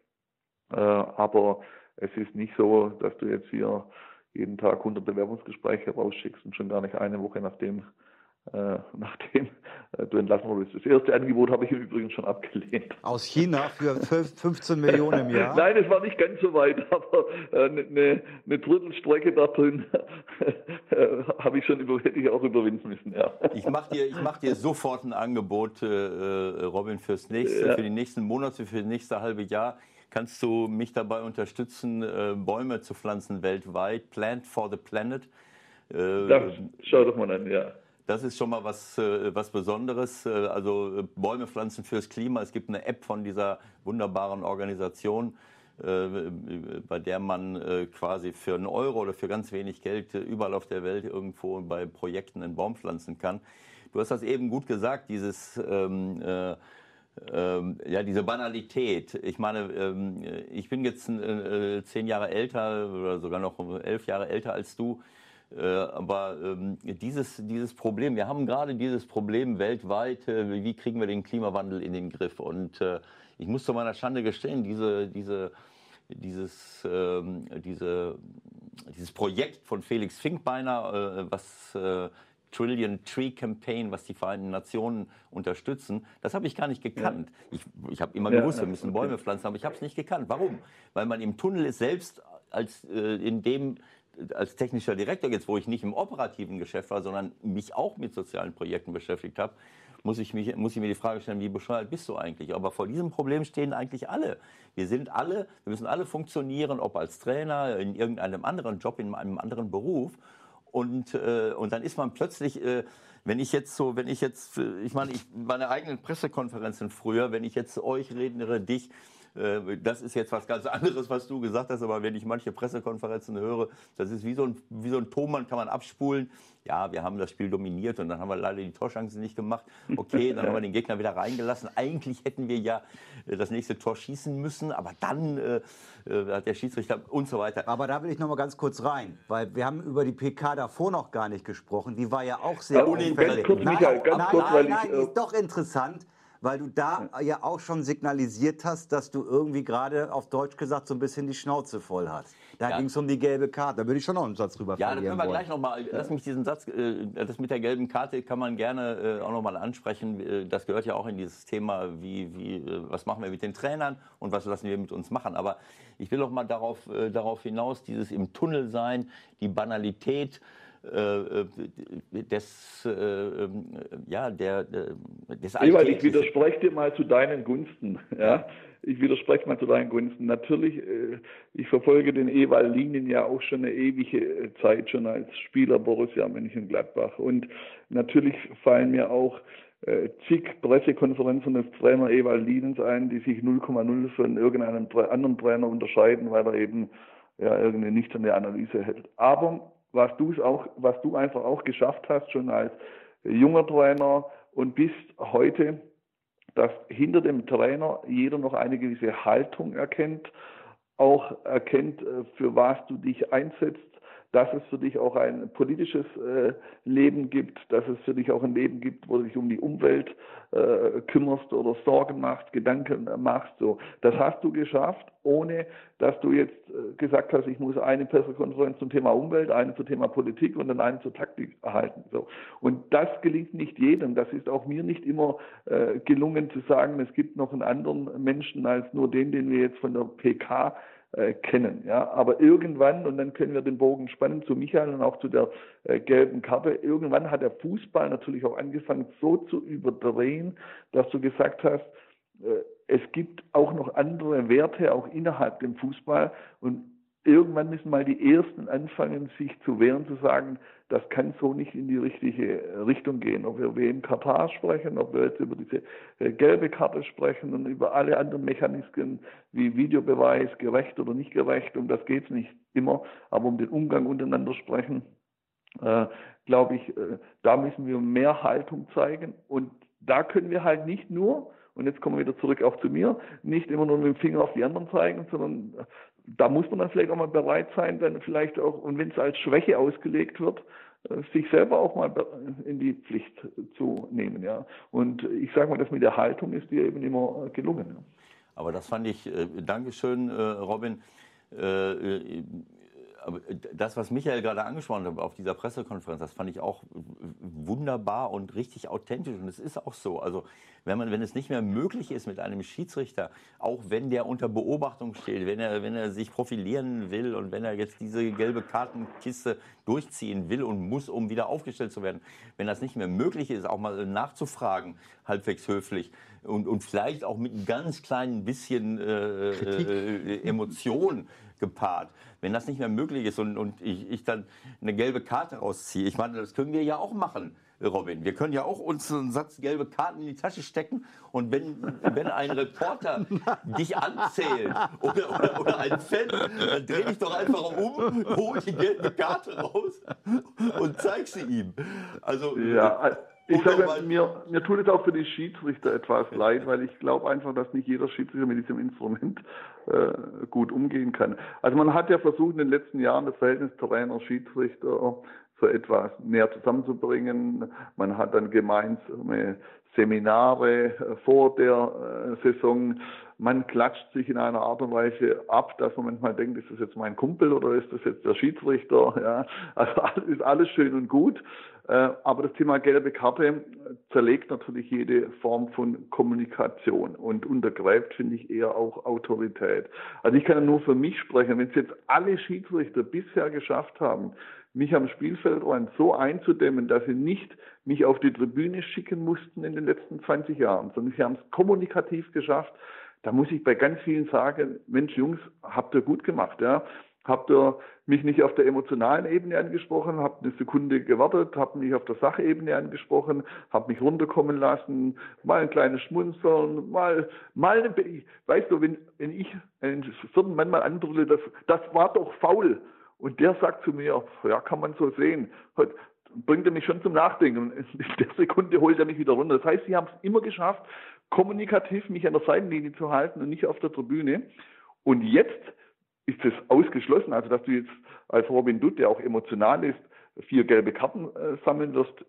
Äh, aber es ist nicht so, dass du jetzt hier jeden Tag 100 Bewerbungsgespräche rausschickst und schon gar nicht eine Woche nachdem, äh, nachdem äh, du entlassen wurdest. Das erste Angebot habe ich im Übrigen schon abgelehnt. Aus China für 15 Millionen im Jahr? Nein, es war nicht ganz so weit, aber äh, eine, eine ne Drittelstrecke da drin äh, habe ich schon über, hätte ich auch überwinden müssen. Ja. Ich mache dir, mach dir sofort ein Angebot, äh, äh, Robin, fürs nächste, ja. für die nächsten Monate, für das nächste halbe Jahr. Kannst du mich dabei unterstützen, äh, Bäume zu pflanzen weltweit? Plant for the Planet. Äh, das schau doch mal an, ja. Das ist schon mal was, äh, was Besonderes. Also Bäume pflanzen fürs Klima. Es gibt eine App von dieser wunderbaren Organisation, bei der man quasi für einen Euro oder für ganz wenig Geld überall auf der Welt irgendwo bei Projekten einen Baum pflanzen kann. Du hast das eben gut gesagt, dieses ähm, äh, ähm, ja, diese Banalität. Ich meine, ähm, ich bin jetzt äh, zehn Jahre älter oder sogar noch elf Jahre älter als du. Äh, aber ähm, dieses, dieses Problem, wir haben gerade dieses Problem weltweit, äh, wie kriegen wir den Klimawandel in den Griff? Und äh, ich muss zu meiner Schande gestehen, diese, diese, dieses, ähm, diese, dieses Projekt von Felix Finkbeiner, äh, was äh, Trillion Tree Campaign, was die Vereinten Nationen unterstützen, das habe ich gar nicht gekannt. Ja. Ich, ich habe immer gewusst, wir müssen Bäume pflanzen, aber ich habe es nicht gekannt. Warum? Weil man im Tunnel ist selbst als äh, in dem als technischer Direktor jetzt, wo ich nicht im operativen Geschäft war, sondern mich auch mit sozialen Projekten beschäftigt habe, muss ich, mich, muss ich mir die Frage stellen, wie bescheuert bist du eigentlich? Aber vor diesem Problem stehen eigentlich alle. Wir sind alle, wir müssen alle funktionieren, ob als Trainer, in irgendeinem anderen Job, in einem anderen Beruf. Und, äh, und dann ist man plötzlich, äh, wenn ich jetzt so, wenn ich jetzt, äh, ich meine, ich, meine eigenen Pressekonferenzen früher, wenn ich jetzt euch rednere, dich, das ist jetzt was ganz anderes, was du gesagt hast, aber wenn ich manche Pressekonferenzen höre, das ist wie so ein, wie so ein Thomann, kann man abspulen. Ja, wir haben das Spiel dominiert und dann haben wir leider die Torchancen nicht gemacht. Okay, dann haben wir den Gegner wieder reingelassen. Eigentlich hätten wir ja äh, das nächste Tor schießen müssen, aber dann äh, äh hat der Schiedsrichter und so weiter. Aber da will ich noch mal ganz kurz rein, weil wir haben über die PK davor noch gar nicht gesprochen. Die war ja auch sehr ja, unfällig. Ganz kurz, Michael, ganz nein, kurz, nein, nein, ist doch interessant weil du da ja auch schon signalisiert hast, dass du irgendwie gerade auf Deutsch gesagt so ein bisschen die Schnauze voll hast. Da ja. ging es um die gelbe Karte. Da würde ich schon noch einen Satz drüber ja. Ja, da können wir gleich nochmal. Lass mich diesen Satz, äh, das mit der gelben Karte kann man gerne äh, auch nochmal ansprechen. Äh, das gehört ja auch in dieses Thema, wie, wie, was machen wir mit den Trainern und was lassen wir mit uns machen. Aber ich will noch mal darauf, darauf hinaus, dieses im Tunnel sein, die Banalität. Äh, äh, des, äh, ja, der, des Ewald, ich widerspreche dir mal zu deinen Gunsten. Ja? Ich widerspreche mal zu deinen Gunsten. Natürlich, ich verfolge den Ewald Linien ja auch schon eine ewige Zeit, schon als Spieler Borussia Mönchengladbach. Und natürlich fallen mir auch zig Pressekonferenzen des Trainer Ewald Lienens ein, die sich 0,0 von irgendeinem anderen Trainer unterscheiden, weil er eben ja, irgendeine nüchterne Analyse hält. Aber was du auch, was du einfach auch geschafft hast, schon als junger Trainer und bist heute, dass hinter dem Trainer jeder noch eine gewisse Haltung erkennt, auch erkennt, äh, für was du dich einsetzt, dass es für dich auch ein politisches äh, Leben gibt, dass es für dich auch ein Leben gibt, wo du dich um die Umwelt äh, kümmerst oder Sorgen machst, Gedanken machst. So, das hast du geschafft, ohne dass du jetzt äh, gesagt hast, ich muss eine Pressekonferenz zum Thema Umwelt, eine zum Thema Politik und dann eine zur Taktik erhalten. So, und das gelingt nicht jedem. Das ist auch mir nicht immer äh, gelungen zu sagen, es gibt noch einen anderen Menschen als nur den, den wir jetzt von der PK äh, kennen. Ja, aber irgendwann und dann können wir den Bogen spannen zu Michael und auch zu der äh, gelben Karte. Irgendwann hat der Fußball natürlich auch angefangen, so zu überdrehen, dass du gesagt hast, äh, es gibt auch noch andere Werte auch innerhalb dem Fußball und irgendwann müssen mal die Ersten anfangen, sich zu wehren, zu sagen, das kann so nicht in die richtige Richtung gehen. Ob wir wem Katar sprechen, ob wir jetzt über diese äh, gelbe Karte sprechen und über alle anderen Mechanismen wie Videobeweis, gerecht oder nicht gerecht, um das geht es nicht immer, aber um den Umgang untereinander sprechen, äh, glaube ich, äh, da müssen wir mehr Haltung zeigen und da können wir halt nicht nur und jetzt kommen wir wieder zurück auch zu mir, nicht immer nur mit dem Finger auf die anderen zeigen, sondern da muss man dann vielleicht auch mal bereit sein, dann vielleicht auch, und wenn es als Schwäche ausgelegt wird, äh, sich selber auch mal in die Pflicht zu nehmen. Ja. Und ich sage mal, das mit der Haltung ist dir eben immer gelungen. Aber das fand ich, äh, Dankeschön, äh, Robin. Äh, äh aber das, was Michael gerade angesprochen hat auf dieser Pressekonferenz, das fand ich auch wunderbar und richtig authentisch. Und es ist auch so. Also, wenn, man, wenn es nicht mehr möglich ist mit einem Schiedsrichter, auch wenn der unter Beobachtung steht, wenn er, wenn er sich profilieren will und wenn er jetzt diese gelbe Kartenkiste durchziehen will und muss, um wieder aufgestellt zu werden, wenn das nicht mehr möglich ist, auch mal nachzufragen, halbwegs höflich und, und vielleicht auch mit einem ganz kleinen bisschen äh, äh, Emotion gepaart. Wenn das nicht mehr möglich ist und, und ich, ich dann eine gelbe Karte rausziehe, ich meine, das können wir ja auch machen. Robin. Wir können ja auch uns einen Satz gelbe Karten in die Tasche stecken und wenn, wenn ein Reporter dich anzählt oder, oder, oder ein Fan, dann dreh dich doch einfach um, hol die gelbe Karte raus und zeig sie ihm. Also, ja, ich sage, mir, mir tut es auch für die Schiedsrichter etwas leid, weil ich glaube einfach, dass nicht jeder Schiedsrichter mit diesem Instrument äh, gut umgehen kann. Also man hat ja versucht in den letzten Jahren das Verhältnis Trainer-Schiedsrichter so etwas näher zusammenzubringen. Man hat dann gemeinsame Seminare äh, vor der äh, Saison. Man klatscht sich in einer Art und Weise ab, dass man manchmal denkt, ist das jetzt mein Kumpel oder ist das jetzt der Schiedsrichter? Ja, also ist alles schön und gut. Äh, aber das Thema gelbe Karte zerlegt natürlich jede Form von Kommunikation und untergräbt, finde ich, eher auch Autorität. Also ich kann ja nur für mich sprechen. Wenn es jetzt alle Schiedsrichter bisher geschafft haben, mich am Spielfeldrand so einzudämmen, dass sie nicht mich auf die Tribüne schicken mussten in den letzten 20 Jahren, sondern sie haben es kommunikativ geschafft. Da muss ich bei ganz vielen sagen, Mensch, Jungs, habt ihr gut gemacht, ja. Habt ihr mich nicht auf der emotionalen Ebene angesprochen, habt eine Sekunde gewartet, habt mich auf der Sachebene angesprochen, habt mich runterkommen lassen, mal ein kleines Schmunzeln, mal, mal, weißt du, wenn, wenn ich einen vierten Mann mal anbrülle, das, das war doch faul. Und der sagt zu mir, ja, kann man so sehen. Bringt er mich schon zum Nachdenken. In der Sekunde holt er mich wieder runter. Das heißt, sie haben es immer geschafft, kommunikativ mich an der Seitenlinie zu halten und nicht auf der Tribüne. Und jetzt ist es ausgeschlossen, also dass du jetzt als Robin Dutt, der auch emotional ist, vier gelbe Karten äh, sammeln wirst,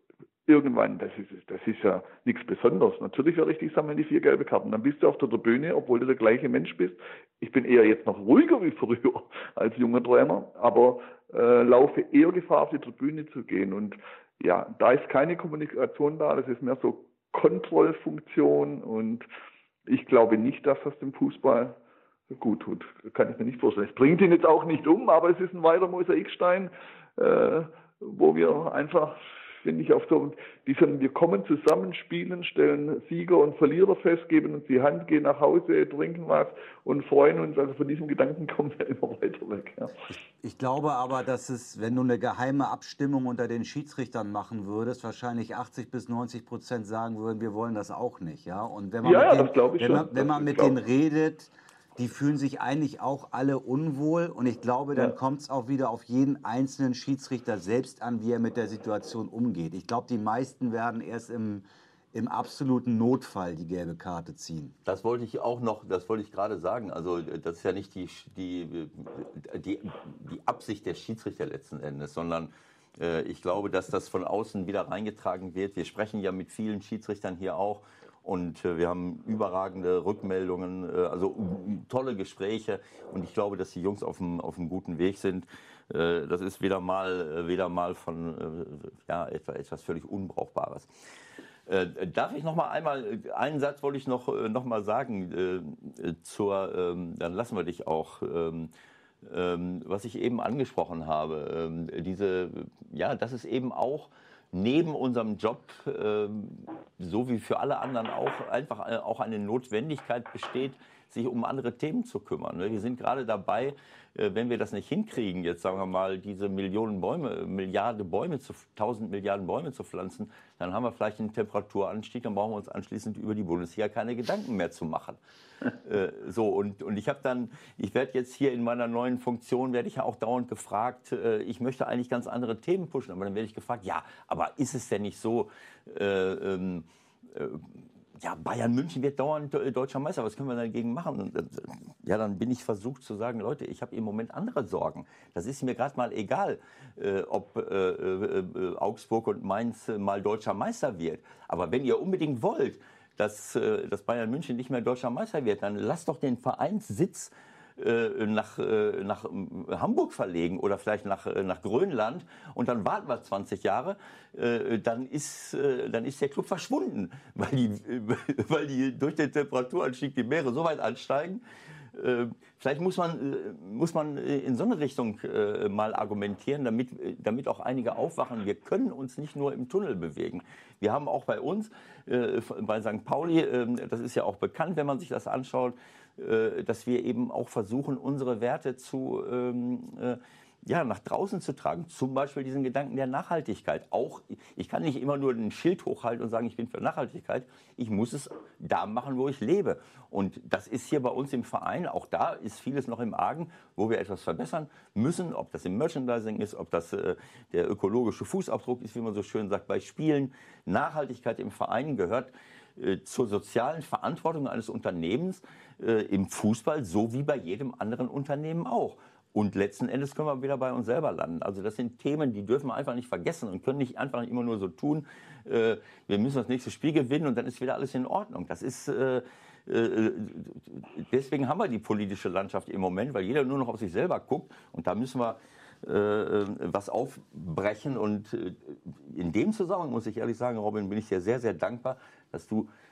irgendwann, das ist, das ist ja nichts Besonderes. Natürlich werde ich die sammeln, die vier gelbe Karten. Dann bist du auf der Tribüne, obwohl du der gleiche Mensch bist. Ich bin eher jetzt noch ruhiger wie früher als junger Trainer, aber äh, laufe eher Gefahr, auf die Tribüne zu gehen. Und ja, da ist keine Kommunikation da, das ist mehr so Kontrollfunktion und ich glaube nicht, dass das dem Fußball gut tut. Kann ich mir nicht vorstellen. Es bringt ihn jetzt auch nicht um, aber es ist ein weiterer Mosaikstein, äh, wo wir einfach finde ich, auf so diesen, wir kommen zusammen, spielen, stellen Sieger und Verlierer fest, geben uns die Hand, gehen nach Hause, trinken was und freuen uns. Also von diesem Gedanken kommen wir immer weiter weg. Ja. Ich glaube aber, dass es, wenn du eine geheime Abstimmung unter den Schiedsrichtern machen würdest, wahrscheinlich 80 bis 90 Prozent sagen würden, wir wollen das auch nicht. Ja, und wenn man ja, mit, ja, den, wenn man, wenn man mit denen redet, die fühlen sich eigentlich auch alle unwohl. Und ich glaube, dann ja. kommt es auch wieder auf jeden einzelnen Schiedsrichter selbst an, wie er mit der Situation umgeht. Ich glaube, die meisten werden erst im, im absoluten Notfall die gelbe Karte ziehen. Das wollte ich auch noch, das wollte ich gerade sagen. Also das ist ja nicht die, die, die, die Absicht der Schiedsrichter letzten Endes, sondern äh, ich glaube, dass das von außen wieder reingetragen wird. Wir sprechen ja mit vielen Schiedsrichtern hier auch und äh, wir haben überragende Rückmeldungen, äh, also tolle Gespräche. Und ich glaube, dass die Jungs auf einem, auf einem guten Weg sind. Äh, das ist wieder mal, wieder mal von ja, etwas völlig Unbrauchbares. Darf ich noch mal einmal, einen Satz wollte ich noch, noch mal sagen zur, ähm, dann lassen wir dich auch, ähm, ähm, was ich eben angesprochen habe, diese, ja, das ist eben auch neben unserem Job, ähm, so wie für alle anderen auch, einfach äh, auch eine Notwendigkeit besteht, sich um andere Themen zu kümmern. Ne? Wir sind gerade dabei, äh, wenn wir das nicht hinkriegen, jetzt sagen wir mal, diese Millionen Bäume, Milliarden Bäume zu, 1000 Milliarden Bäume zu pflanzen, dann haben wir vielleicht einen Temperaturanstieg, dann brauchen wir uns anschließend über die Bundesliga keine Gedanken mehr zu machen. äh, so, und, und ich habe dann, ich werde jetzt hier in meiner neuen Funktion, werde ich ja auch dauernd gefragt, äh, ich möchte eigentlich ganz andere Themen pushen, aber dann werde ich gefragt, ja, aber ist es denn nicht so, äh, ähm, äh, ja, Bayern München wird dauernd deutscher Meister, was können wir dagegen machen? Ja, dann bin ich versucht zu sagen, Leute, ich habe im Moment andere Sorgen. Das ist mir gerade mal egal, äh, ob äh, äh, Augsburg und Mainz mal deutscher Meister wird. Aber wenn ihr unbedingt wollt, dass, äh, dass Bayern München nicht mehr deutscher Meister wird, dann lasst doch den Vereinssitz äh, nach, äh, nach Hamburg verlegen oder vielleicht nach, äh, nach Grönland und dann warten wir 20 Jahre, dann ist, dann ist der Club verschwunden, weil die, weil die durch den Temperaturanstieg die Meere so weit ansteigen. Vielleicht muss man, muss man in so eine Richtung mal argumentieren, damit, damit auch einige aufwachen. Wir können uns nicht nur im Tunnel bewegen. Wir haben auch bei uns, bei St. Pauli, ähm, das ist ja auch bekannt, wenn man sich das anschaut, äh, dass wir eben auch versuchen, unsere Werte zu, ähm, äh, ja, nach draußen zu tragen. Zum Beispiel diesen Gedanken der Nachhaltigkeit. Auch, ich kann nicht immer nur ein Schild hochhalten und sagen, ich bin für Nachhaltigkeit. Ich muss es da machen, wo ich lebe. Und das ist hier bei uns im Verein. Auch da ist vieles noch im Argen, wo wir etwas verbessern müssen. Ob das im Merchandising ist, ob das äh, der ökologische Fußabdruck ist, wie man so schön sagt, bei Spielen. Nachhaltigkeit im Verein gehört äh, zur sozialen Verantwortung eines Unternehmens äh, im Fußball, so wie bei jedem anderen Unternehmen auch. Und letzten Endes können wir wieder bei uns selber landen. Also das sind Themen, die dürfen wir einfach nicht vergessen und können nicht einfach immer nur so tun, äh, wir müssen das nächste Spiel gewinnen und dann ist wieder alles in Ordnung. Das ist äh, äh deswegen haben wir die politische Landschaft im Moment, weil jeder nur noch auf sich selber guckt und da müssen wir äh, was aufbrechen. Und in dem Zusammenhang muss ich ehrlich sagen, Robin, bin ich dir sehr, sehr dankbar, dass du, äh,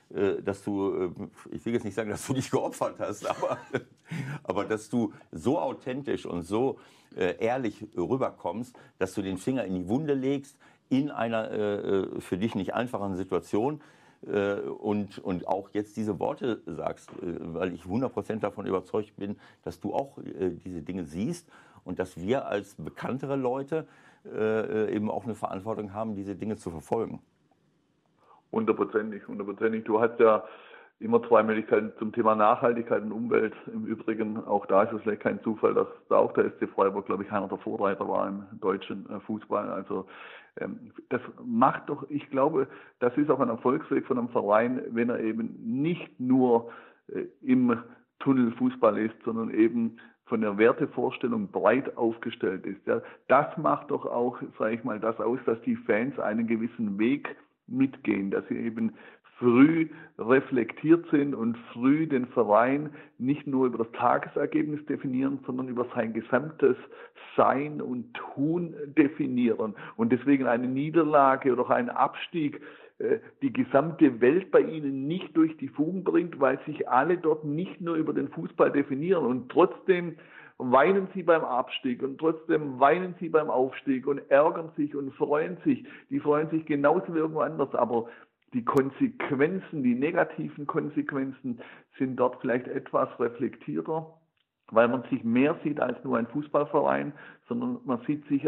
dass du, äh, ich will jetzt nicht sagen, dass du dich geopfert hast, aber, aber dass du so authentisch und so äh, ehrlich rüberkommst, dass du den Finger in die Wunde legst in einer für dich nicht einfachen Situation und, und auch jetzt diese Worte sagst, weil ich 100% davon überzeugt bin, dass du auch diese Dinge siehst und dass wir als bekanntere Leute eben auch eine Verantwortung haben, diese Dinge zu verfolgen. Hundertprozentig, hundertprozentig. Du hast ja immer zwei Möglichkeiten zum Thema Nachhaltigkeit und Umwelt. Im Übrigen, auch da ist es vielleicht kein Zufall, dass da auch der SC Freiburg, glaube ich, einer der Vorreiter war im deutschen äh, Fußball. Also ähm, das macht doch, ich glaube, das ist auch ein Erfolgsweg von einem Verein, wenn er eben nicht nur äh, im Tunnel Fußball ist, sondern eben von der Wertevorstellung breit aufgestellt ist. das macht doch auch, sage ich mal, das aus, dass die Fans einen gewissen Weg mitgehen, dass sie eben früh reflektiert sind und früh den Verein nicht nur über das Tagesergebnis definieren, sondern über sein gesamtes Sein und Tun definieren. Und deswegen eine Niederlage oder ein Abstieg äh, die gesamte Welt bei ihnen nicht durch die Fugen bringt, weil sich alle dort nicht nur über den Fußball definieren und trotzdem weinen sie beim Abstieg und trotzdem weinen sie beim Aufstieg und ärgern sich und freuen sich. Die freuen sich genauso wie irgendwo anders, aber die Konsequenzen, die negativen Konsequenzen sind dort vielleicht etwas reflektierter, weil man sich mehr sieht als nur ein Fußballverein, sondern man sieht sich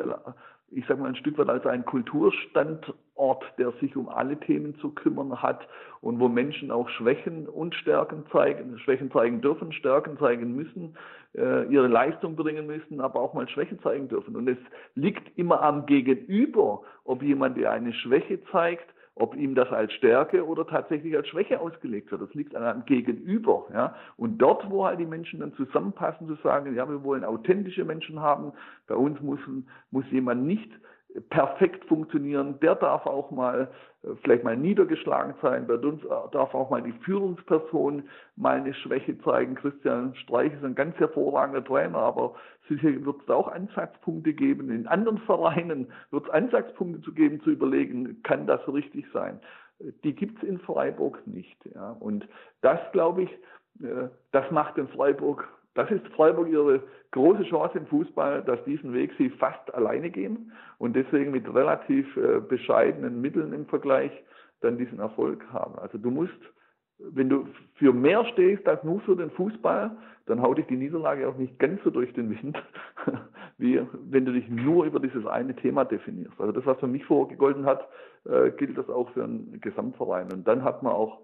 ich sage mal, ein Stück weit als ein Kulturstandort, der sich um alle Themen zu kümmern hat und wo Menschen auch Schwächen und Stärken zeigen, Schwächen zeigen dürfen, Stärken zeigen müssen, äh, ihre Leistung bringen müssen, aber auch mal Schwächen zeigen dürfen. Und es liegt immer am Gegenüber, ob jemand, eine Schwäche zeigt, ob ihm das als Stärke oder tatsächlich als Schwäche ausgelegt wird. Das liegt an einem Gegenüber. Ja? Und dort, wo halt die Menschen dann zusammenpassen, zu sagen, ja, wir wollen authentische Menschen haben, bei uns muss, muss jemand nicht perfekt funktionieren. Der darf auch mal äh, vielleicht mal niedergeschlagen sein. Bei uns äh, darf auch mal die Führungsperson mal eine Schwäche zeigen. Christian Streich ist ein ganz hervorragender Trainer, aber sicher wird es auch Ansatzpunkte geben. In anderen Vereinen wird es Ansatzpunkte zu geben, zu überlegen, kann das richtig sein. die gibt es in Freiburg nicht. Ja. Und das, glaube ich, äh, das macht in Freiburg, das ist Freiburg ihre große Chance im Fußball, dass diesen Weg sie fast alleine gehen und deswegen mit relativ äh, bescheidenen Mitteln im Vergleich dann diesen Erfolg haben. Also du musst, wenn du für mehr stehst als nur für den Fußball, dann haut dich die Niederlage auch nicht ganz so durch den Wind, wie wenn du dich nur über dieses eine Thema definierst. Also das, was für mich vorgegolten hat, äh, gilt das auch für einen Gesamtverein. Und dann hat man auch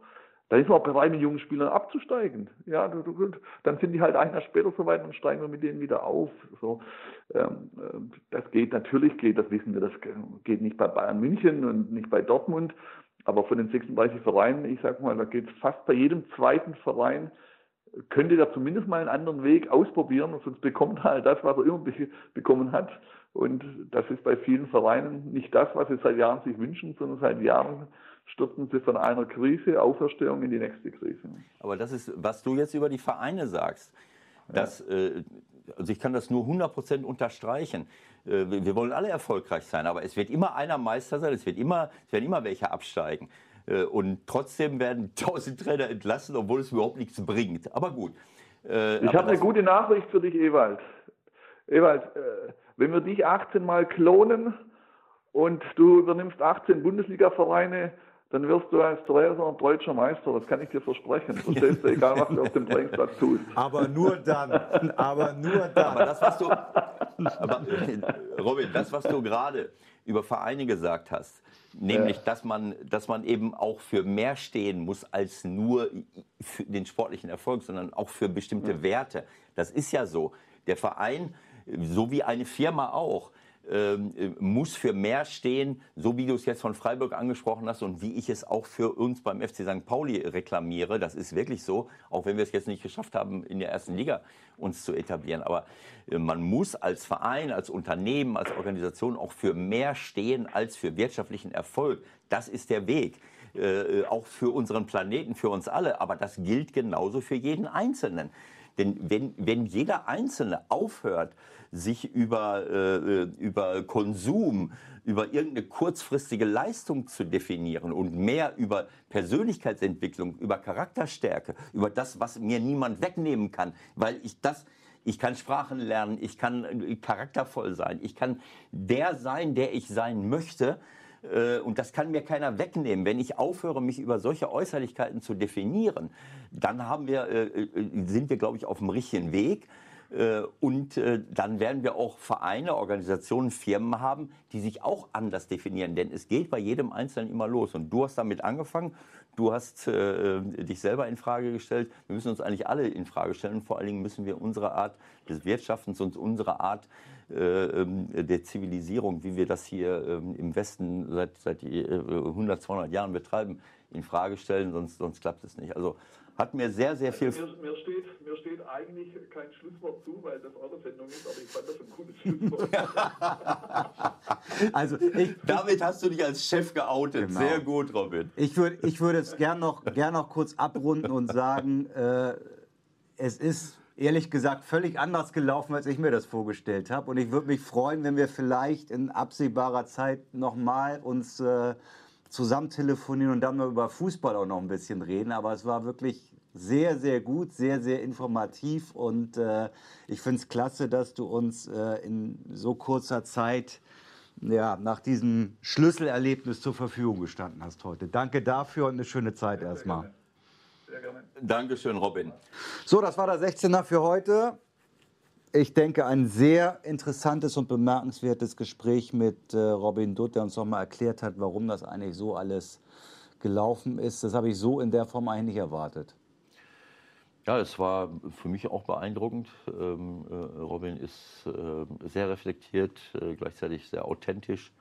dann ist man auch bereit, mit jungen Spielern abzusteigen. Ja, dann sind die halt ein Jahr später soweit und steigen wir mit denen wieder auf. So, ähm, äh, das geht, natürlich geht, das wissen wir, das geht nicht bei Bayern München und nicht bei Dortmund, aber von den 36 Vereinen, ich sag mal, da geht es fast bei jedem zweiten Verein, könnte da zumindest mal einen anderen Weg ausprobieren sonst bekommt er halt das, was er immer bekommen hat. Und das ist bei vielen Vereinen nicht das, was sie seit Jahren sich wünschen, sondern seit Jahren stürzen sie von einer Krise, Auferstehung in die nächste Krise. Aber das ist, was du jetzt über die Vereine sagst, dass, ja. äh, also ich kann das nur 100% unterstreichen. Äh, wir wollen alle erfolgreich sein, aber es wird immer einer Meister sein, es, wird immer, es werden immer welche absteigen. Äh, und trotzdem werden tausend Trainer entlassen, obwohl es überhaupt nichts bringt. Aber gut. Äh, ich habe eine gute Nachricht für dich, Ewald. Ewald, äh, wenn wir dich 18 Mal klonen und du übernimmst 18 Bundesliga-Vereine, dann wirst du als Trainer ein deutscher Meister. Das kann ich dir versprechen. Verstehst du, egal was du auf dem Trainingsplatz tust. Aber nur dann. Aber nur dann. Aber das, was du, aber, Robin, das, was du gerade über Vereine gesagt hast, nämlich, ja. dass, man, dass man eben auch für mehr stehen muss als nur für den sportlichen Erfolg, sondern auch für bestimmte ja. Werte. Das ist ja so. Der Verein, so wie eine Firma auch, ähm, äh, muss für mehr stehen, so wie du es jetzt von Freiburg angesprochen hast und wie ich es auch für uns beim FC St. Pauli reklamiere. Das ist wirklich so, auch wenn wir es jetzt nicht geschafft haben, in der ersten Liga uns zu etablieren. Aber äh, man muss als Verein, als Unternehmen, als Organisation auch für mehr stehen als für wirtschaftlichen Erfolg. Das ist der Weg. Äh, auch für unseren Planeten, für uns alle. Aber das gilt genauso für jeden Einzelnen. Denn wenn, wenn jeder Einzelne aufhört, sich über, äh, über Konsum, über irgendeine kurzfristige Leistung zu definieren und mehr über Persönlichkeitsentwicklung, über Charakterstärke, über das, was mir niemand wegnehmen kann, weil ich das, ich kann Sprachen lernen, ich kann äh, charaktervoll sein, ich kann der sein, der ich sein möchte. Äh, und das kann mir keiner wegnehmen. Wenn ich aufhöre, mich über solche Äußerlichkeiten zu definieren, dann haben wir, äh, sind wir, glaube ich, auf dem richtigen Weg. Äh, und äh, dann werden wir auch Vereine, Organisationen, Firmen haben, die sich auch anders definieren. Denn es geht bei jedem Einzelnen immer los. Und du hast damit angefangen. Du hast äh, dich selber in Frage gestellt. Wir müssen uns eigentlich alle in Frage stellen. vor allen Dingen müssen wir unsere Art des Wirtschaftens und unsere Art äh, ähm, der Zivilisierung, wie wir das hier ähm, im Westen seit, seit 100, 200 Jahren betreiben, in Frage stellen. Sonst, sonst klappt es nicht. Also hat mir sehr, sehr viel. Mir, mir, steht, mir steht eigentlich kein Schlusswort zu, weil das eure Sendung ist, aber ich fand das ein gutes Schlusswort. also ich, damit hast du dich als Chef geoutet. Genau. Sehr gut, Robin. Ich würde ich würd es gern noch, gern noch kurz abrunden und sagen, äh, es ist ehrlich gesagt völlig anders gelaufen, als ich mir das vorgestellt habe. Und ich würde mich freuen, wenn wir vielleicht in absehbarer Zeit nochmal uns äh, zusammen telefonieren und dann mal über Fußball auch noch ein bisschen reden. Aber es war wirklich sehr, sehr gut, sehr, sehr informativ und äh, ich finde es klasse, dass du uns äh, in so kurzer Zeit ja, nach diesem Schlüsselerlebnis zur Verfügung gestanden hast heute. Danke dafür und eine schöne Zeit erstmal. Sehr gerne. Dankeschön, Robin. So, das war der 16er für heute. Ich denke, ein sehr interessantes und bemerkenswertes Gespräch mit äh, Robin Dutt, der uns nochmal erklärt hat, warum das eigentlich so alles gelaufen ist. Das habe ich so in der Form eigentlich nicht erwartet. Ja, es war für mich auch beeindruckend. Ähm, äh, Robin ist äh, sehr reflektiert, äh, gleichzeitig sehr authentisch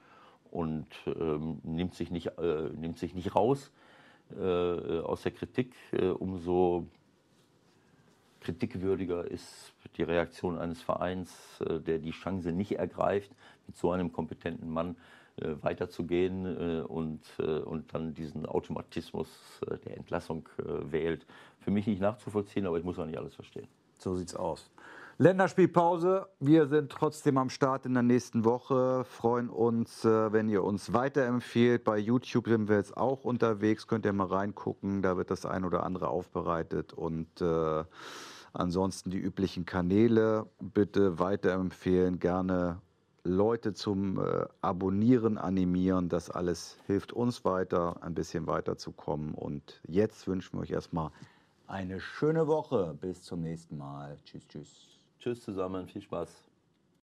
und ähm, nimmt, sich nicht, äh, nimmt sich nicht raus äh, aus der Kritik. Umso kritikwürdiger ist die Reaktion eines Vereins, der die Chance nicht ergreift, mit so einem kompetenten Mann äh, weiterzugehen äh, und, äh, und dann diesen Automatismus der Entlassung wählt. Für mich nicht nachzuvollziehen, aber ich muss auch nicht alles verstehen. So sieht's aus. Länderspielpause. Wir sind trotzdem am Start in der nächsten Woche. Freuen uns, äh, wenn ihr uns weiterempfehlt. Bei YouTube sind wir jetzt auch unterwegs. Könnt ihr mal reingucken. Da wird das ein oder andere aufbereitet. Und äh, ansonsten die üblichen Kanäle bitte weiterempfehlen. Gerne Leute zum äh, Abonnieren animieren. Das alles hilft uns weiter, ein bisschen weiterzukommen. Und jetzt wünschen wir euch erstmal eine schöne Woche. Bis zum nächsten Mal. Tschüss, tschüss. Tschüss zusammen, viel Spaß.